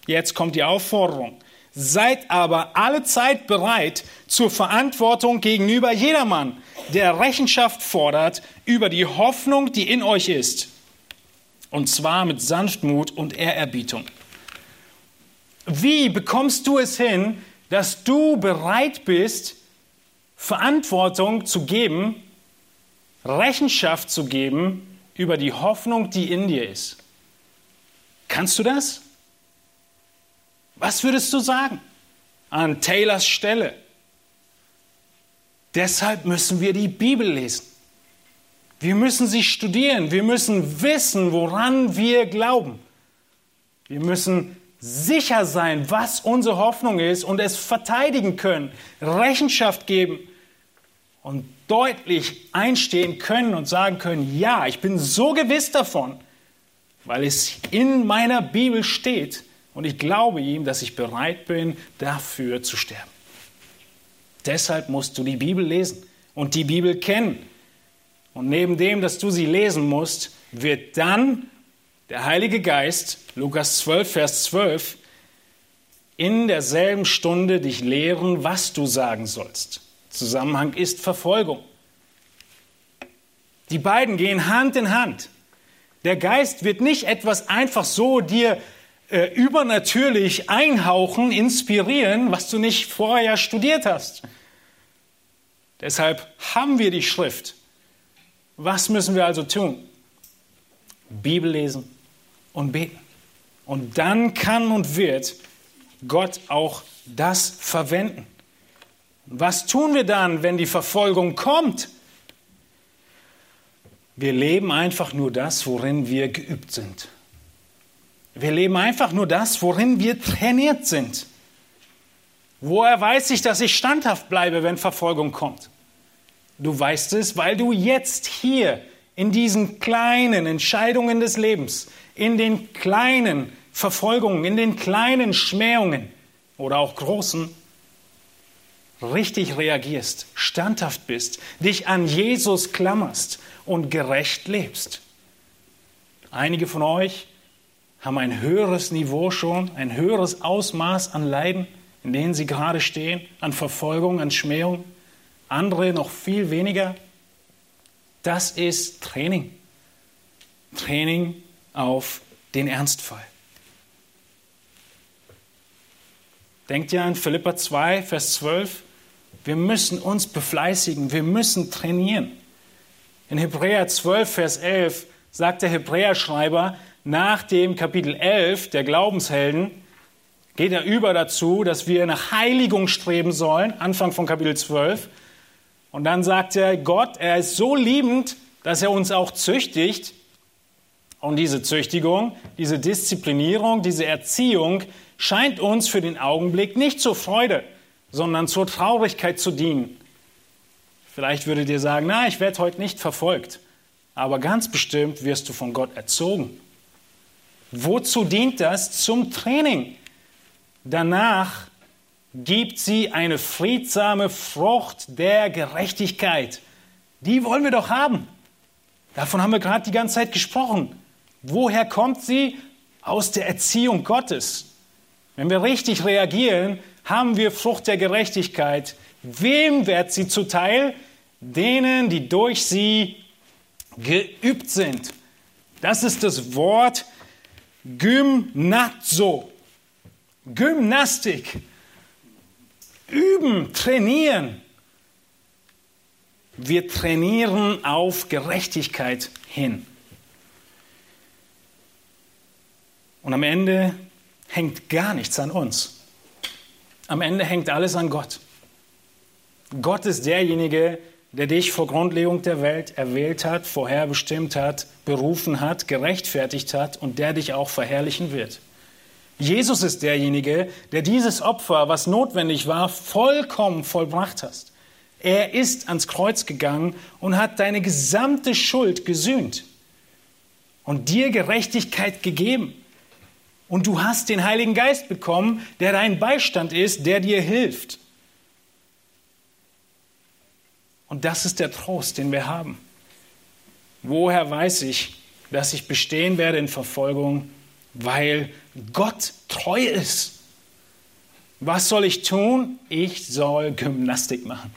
Jetzt kommt die Aufforderung. Seid aber alle Zeit bereit zur Verantwortung gegenüber jedermann, der Rechenschaft fordert über die Hoffnung, die in euch ist. Und zwar mit Sanftmut und Ehrerbietung. Wie bekommst du es hin, dass du bereit bist, Verantwortung zu geben, Rechenschaft zu geben über die Hoffnung, die in dir ist? Kannst du das? Was würdest du sagen an Taylors Stelle? Deshalb müssen wir die Bibel lesen. Wir müssen sie studieren. Wir müssen wissen, woran wir glauben. Wir müssen sicher sein, was unsere Hoffnung ist und es verteidigen können, Rechenschaft geben und deutlich einstehen können und sagen können, ja, ich bin so gewiss davon, weil es in meiner Bibel steht und ich glaube ihm, dass ich bereit bin, dafür zu sterben. Deshalb musst du die Bibel lesen und die Bibel kennen. Und neben dem, dass du sie lesen musst, wird dann der Heilige Geist, Lukas 12, Vers 12, in derselben Stunde dich lehren, was du sagen sollst. Zusammenhang ist Verfolgung. Die beiden gehen Hand in Hand. Der Geist wird nicht etwas einfach so dir äh, übernatürlich einhauchen, inspirieren, was du nicht vorher studiert hast. Deshalb haben wir die Schrift. Was müssen wir also tun? Bibel lesen und beten. Und dann kann und wird Gott auch das verwenden. Was tun wir dann, wenn die Verfolgung kommt? Wir leben einfach nur das, worin wir geübt sind. Wir leben einfach nur das, worin wir trainiert sind. Woher weiß ich, dass ich standhaft bleibe, wenn Verfolgung kommt? Du weißt es, weil du jetzt hier in diesen kleinen Entscheidungen des Lebens, in den kleinen Verfolgungen, in den kleinen Schmähungen oder auch großen, richtig reagierst, standhaft bist, dich an Jesus klammerst und gerecht lebst. Einige von euch haben ein höheres Niveau schon, ein höheres Ausmaß an Leiden, in denen sie gerade stehen, an Verfolgung, an Schmähung. Andere noch viel weniger. Das ist Training. Training auf den Ernstfall. Denkt ihr an Philippa 2, Vers 12? Wir müssen uns befleißigen, wir müssen trainieren. In Hebräer 12, Vers 11 sagt der Hebräerschreiber, nach dem Kapitel 11 der Glaubenshelden geht er über dazu, dass wir nach Heiligung streben sollen, Anfang von Kapitel 12. Und dann sagt er, Gott, er ist so liebend, dass er uns auch züchtigt. Und diese Züchtigung, diese Disziplinierung, diese Erziehung scheint uns für den Augenblick nicht zur Freude, sondern zur Traurigkeit zu dienen. Vielleicht würdet ihr sagen, na, ich werde heute nicht verfolgt, aber ganz bestimmt wirst du von Gott erzogen. Wozu dient das? Zum Training. Danach gibt sie eine friedsame Frucht der Gerechtigkeit. Die wollen wir doch haben. Davon haben wir gerade die ganze Zeit gesprochen. Woher kommt sie? Aus der Erziehung Gottes. Wenn wir richtig reagieren, haben wir Frucht der Gerechtigkeit. Wem wird sie zuteil? Denen, die durch sie geübt sind. Das ist das Wort Gymnazo. Gymnastik. Üben, trainieren. Wir trainieren auf Gerechtigkeit hin. Und am Ende hängt gar nichts an uns. Am Ende hängt alles an Gott. Gott ist derjenige, der dich vor Grundlegung der Welt erwählt hat, vorherbestimmt hat, berufen hat, gerechtfertigt hat und der dich auch verherrlichen wird. Jesus ist derjenige, der dieses Opfer, was notwendig war, vollkommen vollbracht hat. Er ist ans Kreuz gegangen und hat deine gesamte Schuld gesühnt und dir Gerechtigkeit gegeben. Und du hast den Heiligen Geist bekommen, der dein Beistand ist, der dir hilft. Und das ist der Trost, den wir haben. Woher weiß ich, dass ich bestehen werde in Verfolgung? Weil Gott treu ist. Was soll ich tun? Ich soll Gymnastik machen.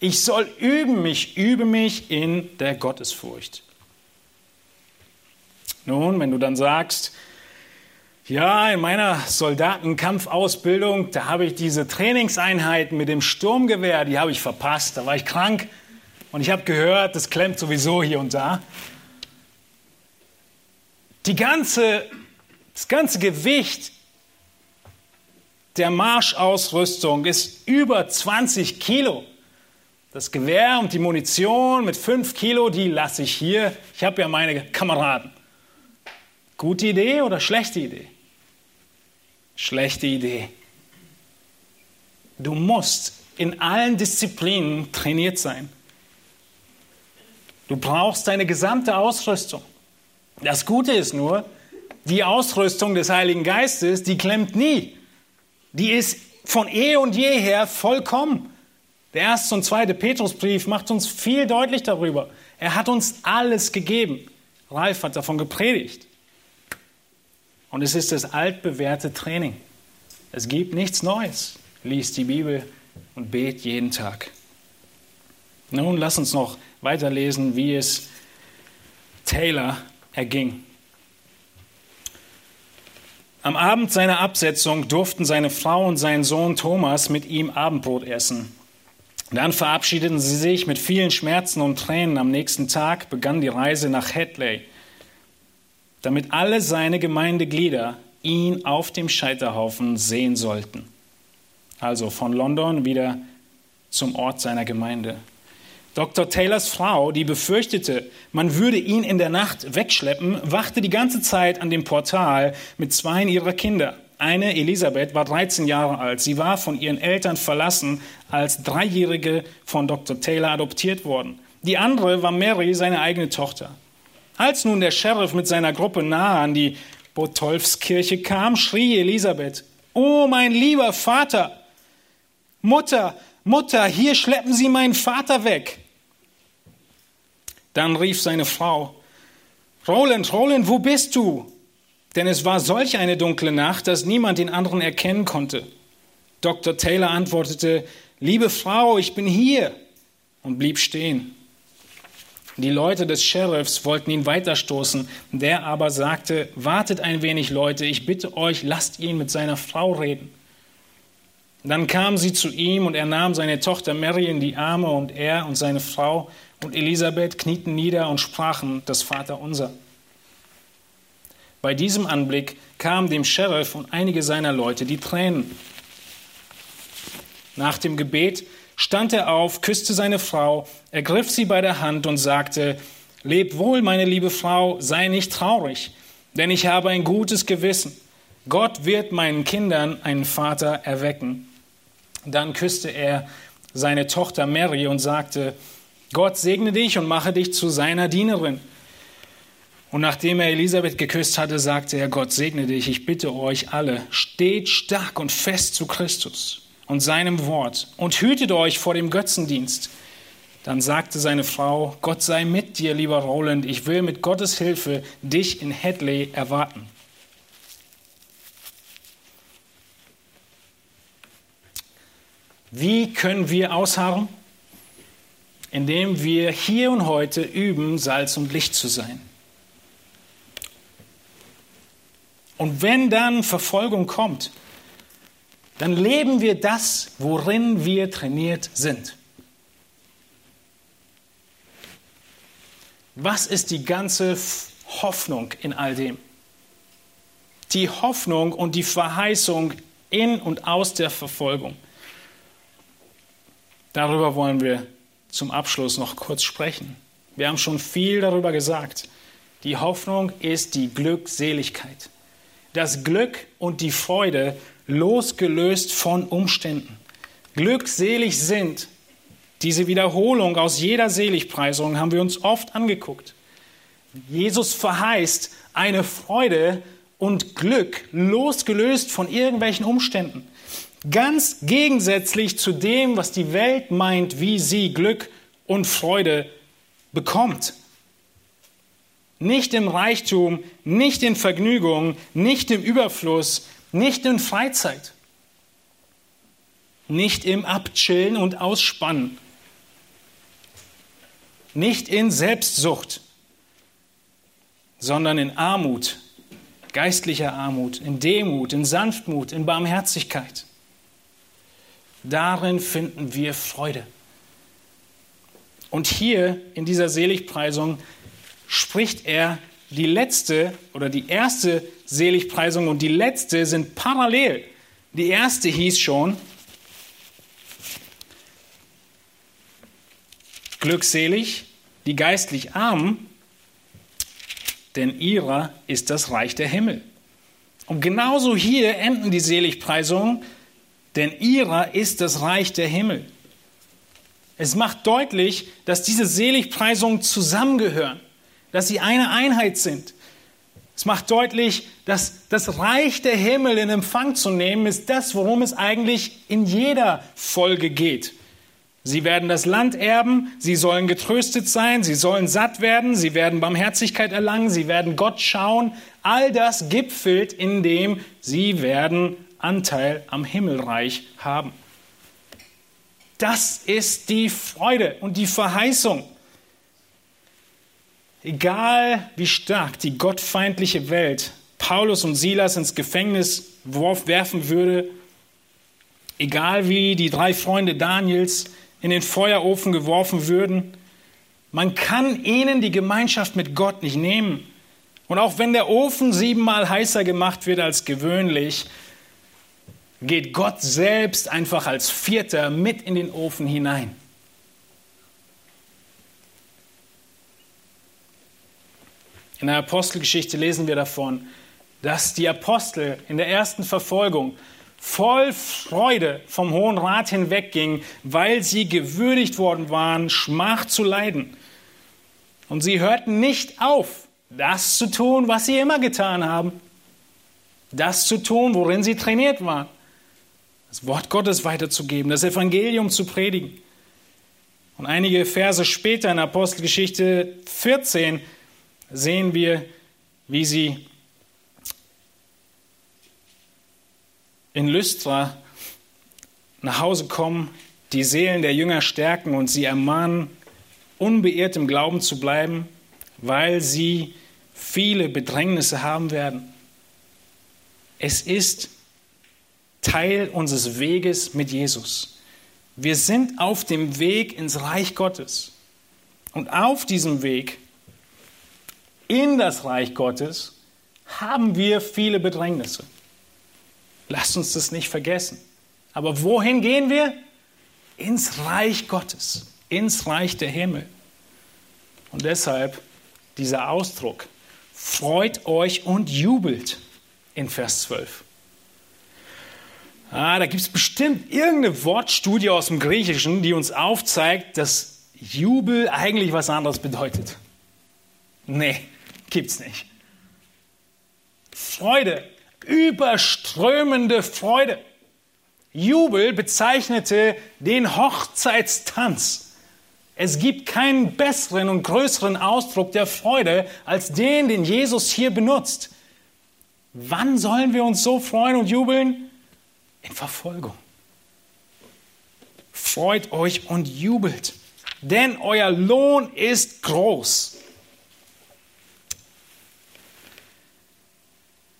Ich soll üben mich, übe mich in der Gottesfurcht. Nun, wenn du dann sagst, ja, in meiner Soldatenkampfausbildung, da habe ich diese Trainingseinheiten mit dem Sturmgewehr, die habe ich verpasst. Da war ich krank und ich habe gehört, das klemmt sowieso hier und da. Die ganze, das ganze Gewicht der Marschausrüstung ist über 20 Kilo. Das Gewehr und die Munition mit 5 Kilo, die lasse ich hier. Ich habe ja meine Kameraden. Gute Idee oder schlechte Idee? Schlechte Idee. Du musst in allen Disziplinen trainiert sein. Du brauchst deine gesamte Ausrüstung. Das Gute ist nur, die Ausrüstung des Heiligen Geistes, die klemmt nie. Die ist von eh und jeher vollkommen. Der erste und zweite Petrusbrief macht uns viel deutlich darüber. Er hat uns alles gegeben. Ralf hat davon gepredigt. Und es ist das altbewährte Training. Es gibt nichts Neues. Lies die Bibel und bet jeden Tag. Nun lass uns noch weiterlesen, wie es Taylor erging. Am Abend seiner Absetzung durften seine Frau und sein Sohn Thomas mit ihm Abendbrot essen. Dann verabschiedeten sie sich mit vielen Schmerzen und Tränen. Am nächsten Tag begann die Reise nach Hadley damit alle seine Gemeindeglieder ihn auf dem Scheiterhaufen sehen sollten. Also von London wieder zum Ort seiner Gemeinde. Dr. Taylors Frau, die befürchtete, man würde ihn in der Nacht wegschleppen, wachte die ganze Zeit an dem Portal mit zwei ihrer Kinder. Eine, Elisabeth, war 13 Jahre alt. Sie war von ihren Eltern verlassen, als Dreijährige von Dr. Taylor adoptiert worden. Die andere war Mary, seine eigene Tochter. Als nun der Sheriff mit seiner Gruppe nahe an die Botolfskirche kam, schrie Elisabeth, Oh mein lieber Vater, Mutter, Mutter, hier schleppen Sie meinen Vater weg. Dann rief seine Frau, Roland, Roland, wo bist du? Denn es war solch eine dunkle Nacht, dass niemand den anderen erkennen konnte. Dr. Taylor antwortete, Liebe Frau, ich bin hier und blieb stehen. Die Leute des Sheriffs wollten ihn weiterstoßen, der aber sagte, wartet ein wenig Leute, ich bitte euch, lasst ihn mit seiner Frau reden. Dann kamen sie zu ihm und er nahm seine Tochter Mary in die Arme und er und seine Frau und Elisabeth knieten nieder und sprachen das Vaterunser. Bei diesem Anblick kamen dem Sheriff und einige seiner Leute die Tränen. Nach dem Gebet stand er auf, küsste seine Frau, ergriff sie bei der Hand und sagte, Leb wohl, meine liebe Frau, sei nicht traurig, denn ich habe ein gutes Gewissen. Gott wird meinen Kindern einen Vater erwecken. Dann küsste er seine Tochter Mary und sagte, Gott segne dich und mache dich zu seiner Dienerin. Und nachdem er Elisabeth geküsst hatte, sagte er, Gott segne dich, ich bitte euch alle, steht stark und fest zu Christus und seinem Wort und hütet euch vor dem Götzendienst. Dann sagte seine Frau, Gott sei mit dir, lieber Roland, ich will mit Gottes Hilfe dich in Hadley erwarten. Wie können wir ausharren? Indem wir hier und heute üben, Salz und Licht zu sein. Und wenn dann Verfolgung kommt, dann leben wir das, worin wir trainiert sind. Was ist die ganze Hoffnung in all dem? Die Hoffnung und die Verheißung in und aus der Verfolgung. Darüber wollen wir zum Abschluss noch kurz sprechen. Wir haben schon viel darüber gesagt. Die Hoffnung ist die Glückseligkeit. Das Glück und die Freude losgelöst von Umständen. Glückselig sind. Diese Wiederholung aus jeder Seligpreisung haben wir uns oft angeguckt. Jesus verheißt eine Freude und Glück losgelöst von irgendwelchen Umständen. Ganz gegensätzlich zu dem, was die Welt meint, wie sie Glück und Freude bekommt. Nicht im Reichtum, nicht in Vergnügung, nicht im Überfluss, nicht in Freizeit. nicht im Abchillen und Ausspannen, nicht in Selbstsucht, sondern in Armut, geistlicher Armut, in Demut, in Sanftmut, in Barmherzigkeit. Darin finden wir Freude. Und hier in dieser Seligpreisung spricht er die letzte oder die erste Seligpreisung und die letzte sind parallel. Die erste hieß schon, glückselig, die geistlich Armen, denn ihrer ist das Reich der Himmel. Und genauso hier enden die Seligpreisungen, denn ihrer ist das Reich der Himmel. Es macht deutlich, dass diese Seligpreisungen zusammengehören, dass sie eine Einheit sind. Es macht deutlich, dass das Reich der Himmel in Empfang zu nehmen ist das, worum es eigentlich in jeder Folge geht. Sie werden das Land erben, sie sollen getröstet sein, sie sollen satt werden, sie werden Barmherzigkeit erlangen, sie werden Gott schauen. All das gipfelt in dem, sie werden Anteil am Himmelreich haben. Das ist die Freude und die Verheißung. Egal wie stark die gottfeindliche Welt Paulus und Silas ins Gefängnis werfen würde, egal wie die drei Freunde Daniels in den Feuerofen geworfen würden, man kann ihnen die Gemeinschaft mit Gott nicht nehmen. Und auch wenn der Ofen siebenmal heißer gemacht wird als gewöhnlich, geht Gott selbst einfach als Vierter mit in den Ofen hinein. In der Apostelgeschichte lesen wir davon, dass die Apostel in der ersten Verfolgung voll Freude vom Hohen Rat hinweggingen, weil sie gewürdigt worden waren, Schmach zu leiden. Und sie hörten nicht auf, das zu tun, was sie immer getan haben, das zu tun, worin sie trainiert waren das Wort Gottes weiterzugeben, das Evangelium zu predigen. Und einige Verse später in Apostelgeschichte 14 sehen wir, wie sie in Lystra nach Hause kommen, die Seelen der Jünger stärken und sie ermahnen, unbeirrt im Glauben zu bleiben, weil sie viele Bedrängnisse haben werden. Es ist Teil unseres Weges mit Jesus. Wir sind auf dem Weg ins Reich Gottes. Und auf diesem Weg in das Reich Gottes haben wir viele Bedrängnisse. Lasst uns das nicht vergessen. Aber wohin gehen wir? Ins Reich Gottes, ins Reich der Himmel. Und deshalb dieser Ausdruck, freut euch und jubelt in Vers 12. Ah, da gibt es bestimmt irgendeine Wortstudie aus dem Griechischen, die uns aufzeigt, dass Jubel eigentlich was anderes bedeutet. Nee, gibt's nicht. Freude, überströmende Freude. Jubel bezeichnete den Hochzeitstanz. Es gibt keinen besseren und größeren Ausdruck der Freude als den, den Jesus hier benutzt. Wann sollen wir uns so freuen und jubeln? in Verfolgung. Freut euch und jubelt, denn euer Lohn ist groß.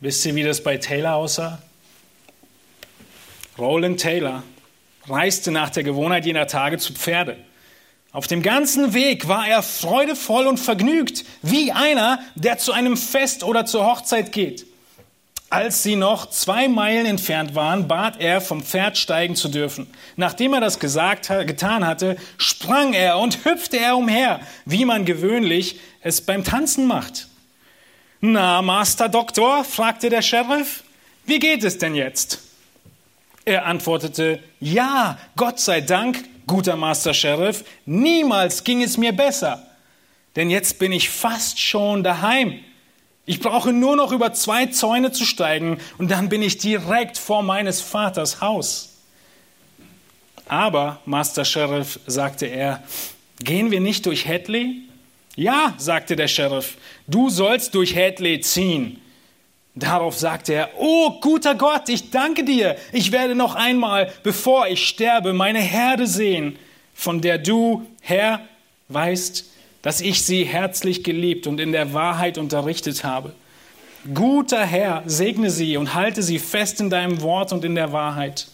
Wisst ihr, wie das bei Taylor aussah? Roland Taylor reiste nach der Gewohnheit jener Tage zu Pferde. Auf dem ganzen Weg war er freudevoll und vergnügt, wie einer, der zu einem Fest oder zur Hochzeit geht. Als sie noch zwei Meilen entfernt waren, bat er, vom Pferd steigen zu dürfen. Nachdem er das gesagt, getan hatte, sprang er und hüpfte er umher, wie man gewöhnlich es beim Tanzen macht. Na, Master Doktor, fragte der Sheriff, wie geht es denn jetzt? Er antwortete, ja, Gott sei Dank, guter Master Sheriff, niemals ging es mir besser, denn jetzt bin ich fast schon daheim. Ich brauche nur noch über zwei Zäune zu steigen und dann bin ich direkt vor meines Vaters Haus. Aber, Master Sheriff, sagte er, gehen wir nicht durch Hadley? Ja, sagte der Sheriff, du sollst durch Hadley ziehen. Darauf sagte er, oh guter Gott, ich danke dir, ich werde noch einmal, bevor ich sterbe, meine Herde sehen, von der du, Herr, weißt, dass ich sie herzlich geliebt und in der Wahrheit unterrichtet habe. Guter Herr, segne sie und halte sie fest in deinem Wort und in der Wahrheit.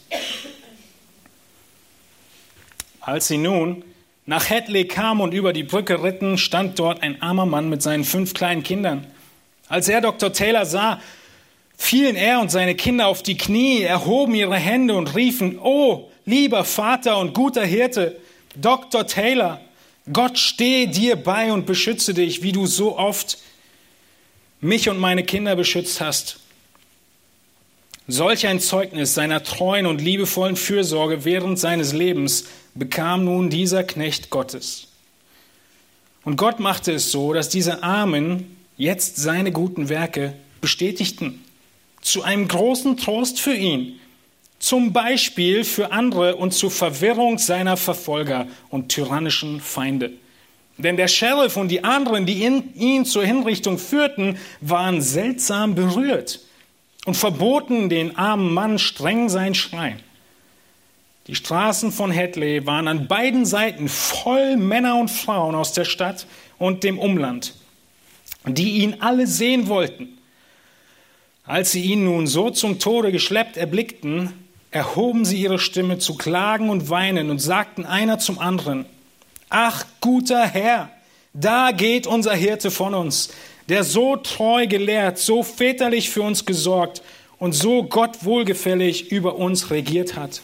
Als sie nun nach Hedley kamen und über die Brücke ritten, stand dort ein armer Mann mit seinen fünf kleinen Kindern. Als er Dr. Taylor sah, fielen er und seine Kinder auf die Knie, erhoben ihre Hände und riefen, Oh, lieber Vater und guter Hirte, Dr. Taylor, Gott stehe dir bei und beschütze dich, wie du so oft mich und meine Kinder beschützt hast. Solch ein Zeugnis seiner treuen und liebevollen Fürsorge während seines Lebens bekam nun dieser Knecht Gottes. Und Gott machte es so, dass diese Armen jetzt seine guten Werke bestätigten, zu einem großen Trost für ihn, zum Beispiel für andere und zur Verwirrung seiner Verfolger und tyrannischen Feinde. Denn der Sheriff und die anderen, die ihn zur Hinrichtung führten, waren seltsam berührt und verboten den armen Mann streng sein Schrein. Die Straßen von Hedley waren an beiden Seiten voll Männer und Frauen aus der Stadt und dem Umland die ihn alle sehen wollten. Als sie ihn nun so zum Tode geschleppt erblickten, erhoben sie ihre Stimme zu klagen und weinen und sagten einer zum anderen, Ach guter Herr, da geht unser Hirte von uns, der so treu gelehrt, so väterlich für uns gesorgt und so Gott wohlgefällig über uns regiert hat.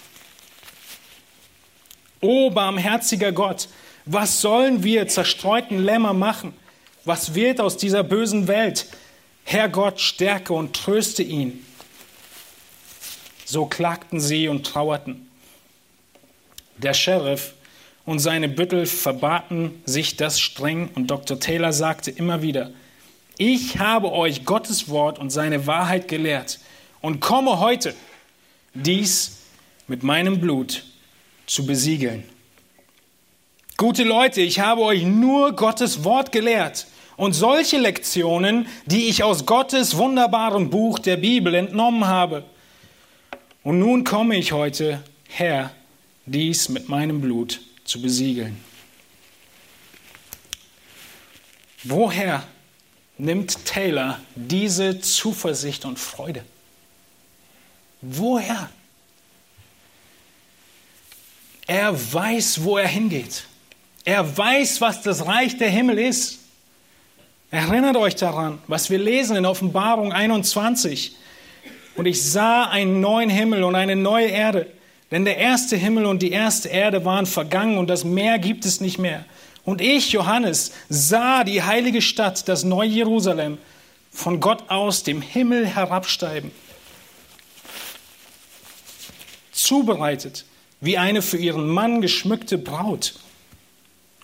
O barmherziger Gott, was sollen wir zerstreuten Lämmer machen? Was wird aus dieser bösen Welt? Herr Gott, stärke und tröste ihn. So klagten sie und trauerten. Der Sheriff und seine Büttel verbaten sich das streng und Dr. Taylor sagte immer wieder, ich habe euch Gottes Wort und seine Wahrheit gelehrt und komme heute, dies mit meinem Blut zu besiegeln. Gute Leute, ich habe euch nur Gottes Wort gelehrt und solche Lektionen, die ich aus Gottes wunderbarem Buch der Bibel entnommen habe. Und nun komme ich heute, Herr, dies mit meinem Blut zu besiegeln. Woher nimmt Taylor diese Zuversicht und Freude? Woher? Er weiß, wo er hingeht. Er weiß, was das Reich der Himmel ist. Erinnert euch daran, was wir lesen in Offenbarung 21. Und ich sah einen neuen Himmel und eine neue Erde. Denn der erste Himmel und die erste Erde waren vergangen und das Meer gibt es nicht mehr. Und ich, Johannes, sah die heilige Stadt, das neue Jerusalem, von Gott aus dem Himmel herabsteigen. Zubereitet wie eine für ihren Mann geschmückte Braut.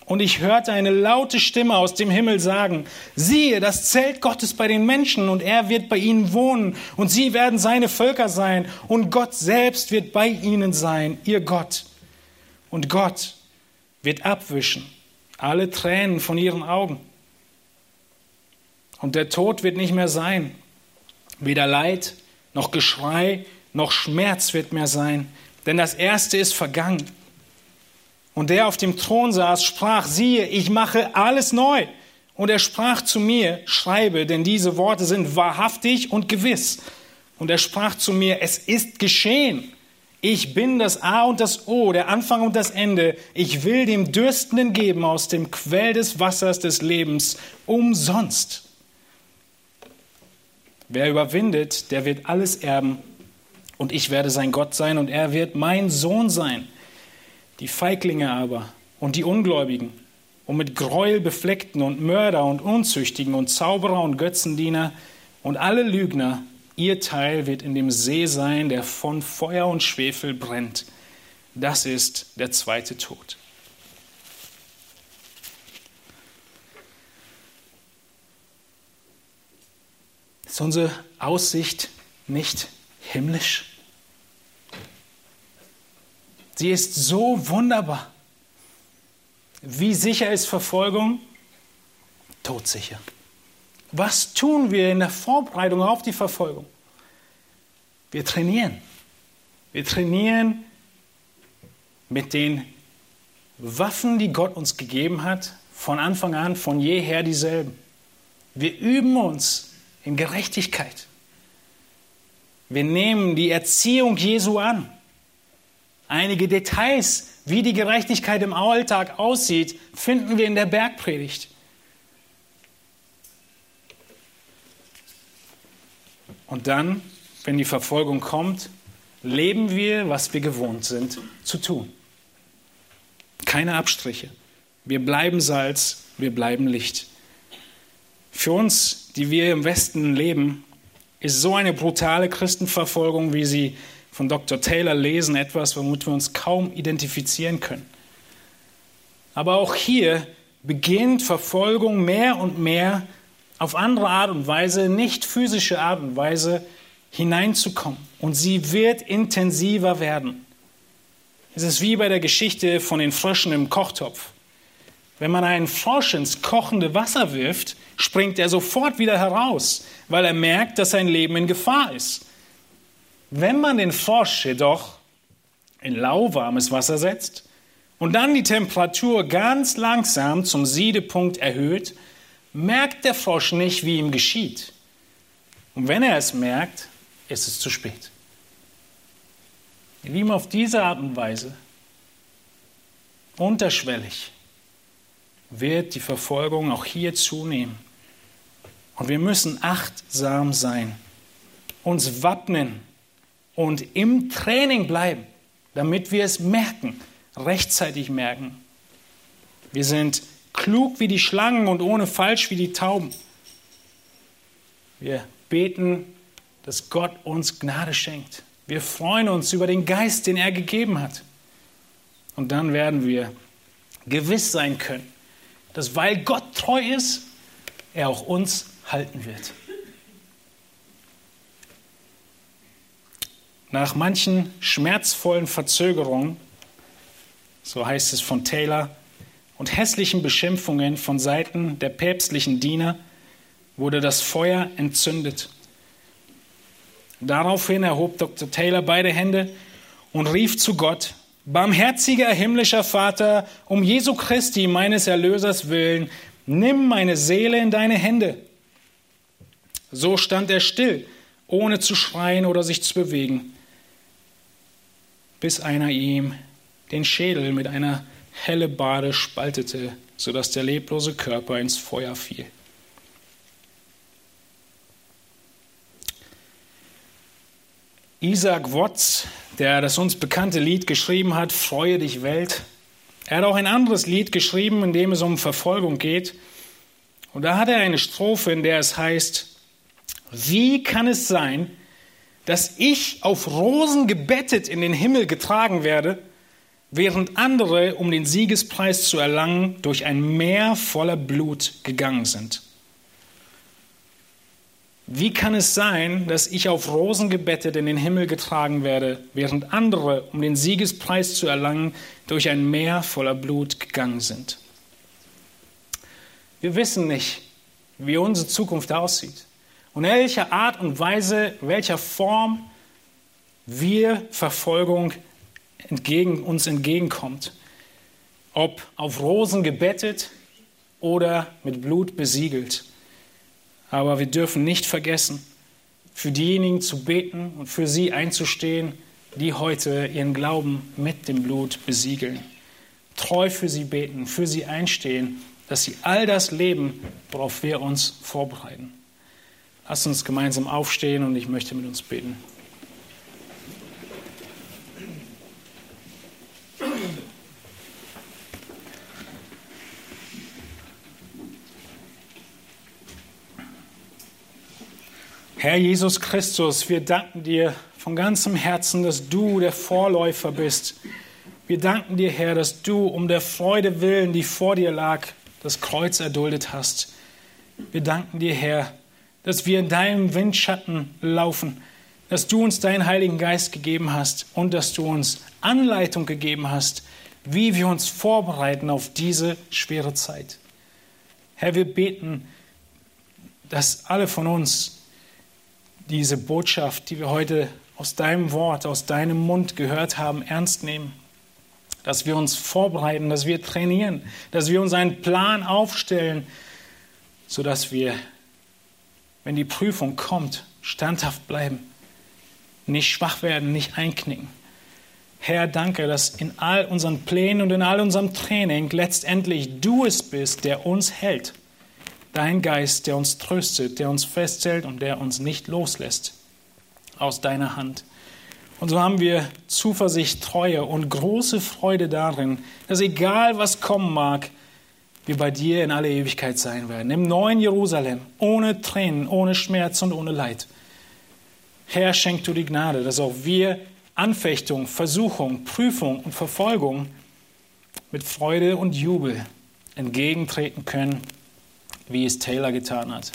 Und ich hörte eine laute Stimme aus dem Himmel sagen, siehe, das Zelt Gottes bei den Menschen und er wird bei ihnen wohnen und sie werden seine Völker sein und Gott selbst wird bei ihnen sein, ihr Gott. Und Gott wird abwischen alle Tränen von ihren Augen. Und der Tod wird nicht mehr sein. Weder Leid noch Geschrei noch Schmerz wird mehr sein, denn das Erste ist vergangen. Und der auf dem Thron saß, sprach, siehe, ich mache alles neu. Und er sprach zu mir, schreibe, denn diese Worte sind wahrhaftig und gewiss. Und er sprach zu mir, es ist geschehen. Ich bin das A und das O, der Anfang und das Ende. Ich will dem Dürstenden geben aus dem Quell des Wassers des Lebens umsonst. Wer überwindet, der wird alles erben. Und ich werde sein Gott sein und er wird mein Sohn sein. Die Feiglinge aber und die Ungläubigen und mit Gräuel befleckten und Mörder und Unzüchtigen und Zauberer und Götzendiener und alle Lügner, ihr Teil wird in dem See sein, der von Feuer und Schwefel brennt. Das ist der zweite Tod. Ist unsere Aussicht nicht himmlisch? Sie ist so wunderbar. Wie sicher ist Verfolgung? Todsicher. Was tun wir in der Vorbereitung auf die Verfolgung? Wir trainieren. Wir trainieren mit den Waffen, die Gott uns gegeben hat, von Anfang an, von jeher dieselben. Wir üben uns in Gerechtigkeit. Wir nehmen die Erziehung Jesu an. Einige Details, wie die Gerechtigkeit im Alltag aussieht, finden wir in der Bergpredigt. Und dann, wenn die Verfolgung kommt, leben wir, was wir gewohnt sind zu tun. Keine Abstriche. Wir bleiben Salz, wir bleiben Licht. Für uns, die wir im Westen leben, ist so eine brutale Christenverfolgung, wie sie von Dr. Taylor lesen, etwas, womit wir uns kaum identifizieren können. Aber auch hier beginnt Verfolgung mehr und mehr auf andere Art und Weise, nicht physische Art und Weise hineinzukommen. Und sie wird intensiver werden. Es ist wie bei der Geschichte von den Fröschen im Kochtopf. Wenn man einen Frosch ins kochende Wasser wirft, springt er sofort wieder heraus, weil er merkt, dass sein Leben in Gefahr ist. Wenn man den Frosch jedoch in lauwarmes Wasser setzt und dann die Temperatur ganz langsam zum Siedepunkt erhöht, merkt der Frosch nicht, wie ihm geschieht. Und wenn er es merkt, ist es zu spät. Ihr Lieben, auf diese Art und Weise, unterschwellig, wird die Verfolgung auch hier zunehmen. Und wir müssen achtsam sein, uns wappnen und im Training bleiben, damit wir es merken, rechtzeitig merken. Wir sind klug wie die Schlangen und ohne falsch wie die Tauben. Wir beten, dass Gott uns Gnade schenkt. Wir freuen uns über den Geist, den er gegeben hat. Und dann werden wir gewiss sein können, dass weil Gott treu ist, er auch uns halten wird. Nach manchen schmerzvollen Verzögerungen, so heißt es von Taylor, und hässlichen Beschimpfungen von Seiten der päpstlichen Diener wurde das Feuer entzündet. Daraufhin erhob Dr. Taylor beide Hände und rief zu Gott, Barmherziger himmlischer Vater, um Jesu Christi, meines Erlösers willen, nimm meine Seele in deine Hände. So stand er still, ohne zu schreien oder sich zu bewegen, bis einer ihm den Schädel mit einer helle Bade spaltete, sodass der leblose Körper ins Feuer fiel. Isaac Watts, der das uns bekannte Lied geschrieben hat, Freue dich Welt, er hat auch ein anderes Lied geschrieben, in dem es um Verfolgung geht. Und da hat er eine Strophe, in der es heißt, wie kann es sein, dass ich auf Rosen gebettet in den Himmel getragen werde, während andere, um den Siegespreis zu erlangen, durch ein Meer voller Blut gegangen sind. Wie kann es sein, dass ich auf Rosen gebettet in den Himmel getragen werde, während andere, um den Siegespreis zu erlangen, durch ein Meer voller Blut gegangen sind? Wir wissen nicht, wie unsere Zukunft aussieht und welcher Art und Weise, welcher Form wir Verfolgung entgegen, uns entgegenkommt. Ob auf Rosen gebettet oder mit Blut besiegelt. Aber wir dürfen nicht vergessen, für diejenigen zu beten und für sie einzustehen, die heute ihren Glauben mit dem Blut besiegeln. Treu für sie beten, für sie einstehen, dass sie all das leben, worauf wir uns vorbereiten. Lasst uns gemeinsam aufstehen und ich möchte mit uns beten. Herr Jesus Christus, wir danken dir von ganzem Herzen, dass du der Vorläufer bist. Wir danken dir, Herr, dass du um der Freude willen, die vor dir lag, das Kreuz erduldet hast. Wir danken dir, Herr, dass wir in deinem Windschatten laufen, dass du uns deinen Heiligen Geist gegeben hast und dass du uns Anleitung gegeben hast, wie wir uns vorbereiten auf diese schwere Zeit. Herr, wir beten, dass alle von uns diese Botschaft, die wir heute aus deinem Wort, aus deinem Mund gehört haben, ernst nehmen. Dass wir uns vorbereiten, dass wir trainieren, dass wir uns einen Plan aufstellen, sodass wir, wenn die Prüfung kommt, standhaft bleiben, nicht schwach werden, nicht einknicken. Herr, danke, dass in all unseren Plänen und in all unserem Training letztendlich du es bist, der uns hält. Dein Geist, der uns tröstet, der uns festhält und der uns nicht loslässt aus deiner Hand. Und so haben wir Zuversicht, Treue und große Freude darin, dass egal was kommen mag, wir bei dir in alle Ewigkeit sein werden. Im neuen Jerusalem, ohne Tränen, ohne Schmerz und ohne Leid. Herr, schenk du die Gnade, dass auch wir Anfechtung, Versuchung, Prüfung und Verfolgung mit Freude und Jubel entgegentreten können, wie es Taylor getan hat,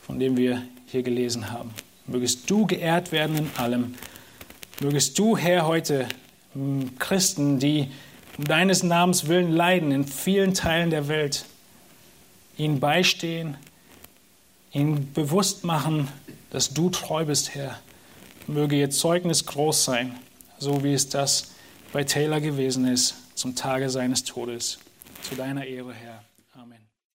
von dem wir hier gelesen haben. Mögest du geehrt werden in allem. Mögest du, Herr, heute Christen, die um deines Namens willen leiden in vielen Teilen der Welt, ihnen beistehen, ihnen bewusst machen, dass du treu bist, Herr. Möge ihr Zeugnis groß sein, so wie es das bei Taylor gewesen ist zum Tage seines Todes. Zu deiner Ehre, Herr.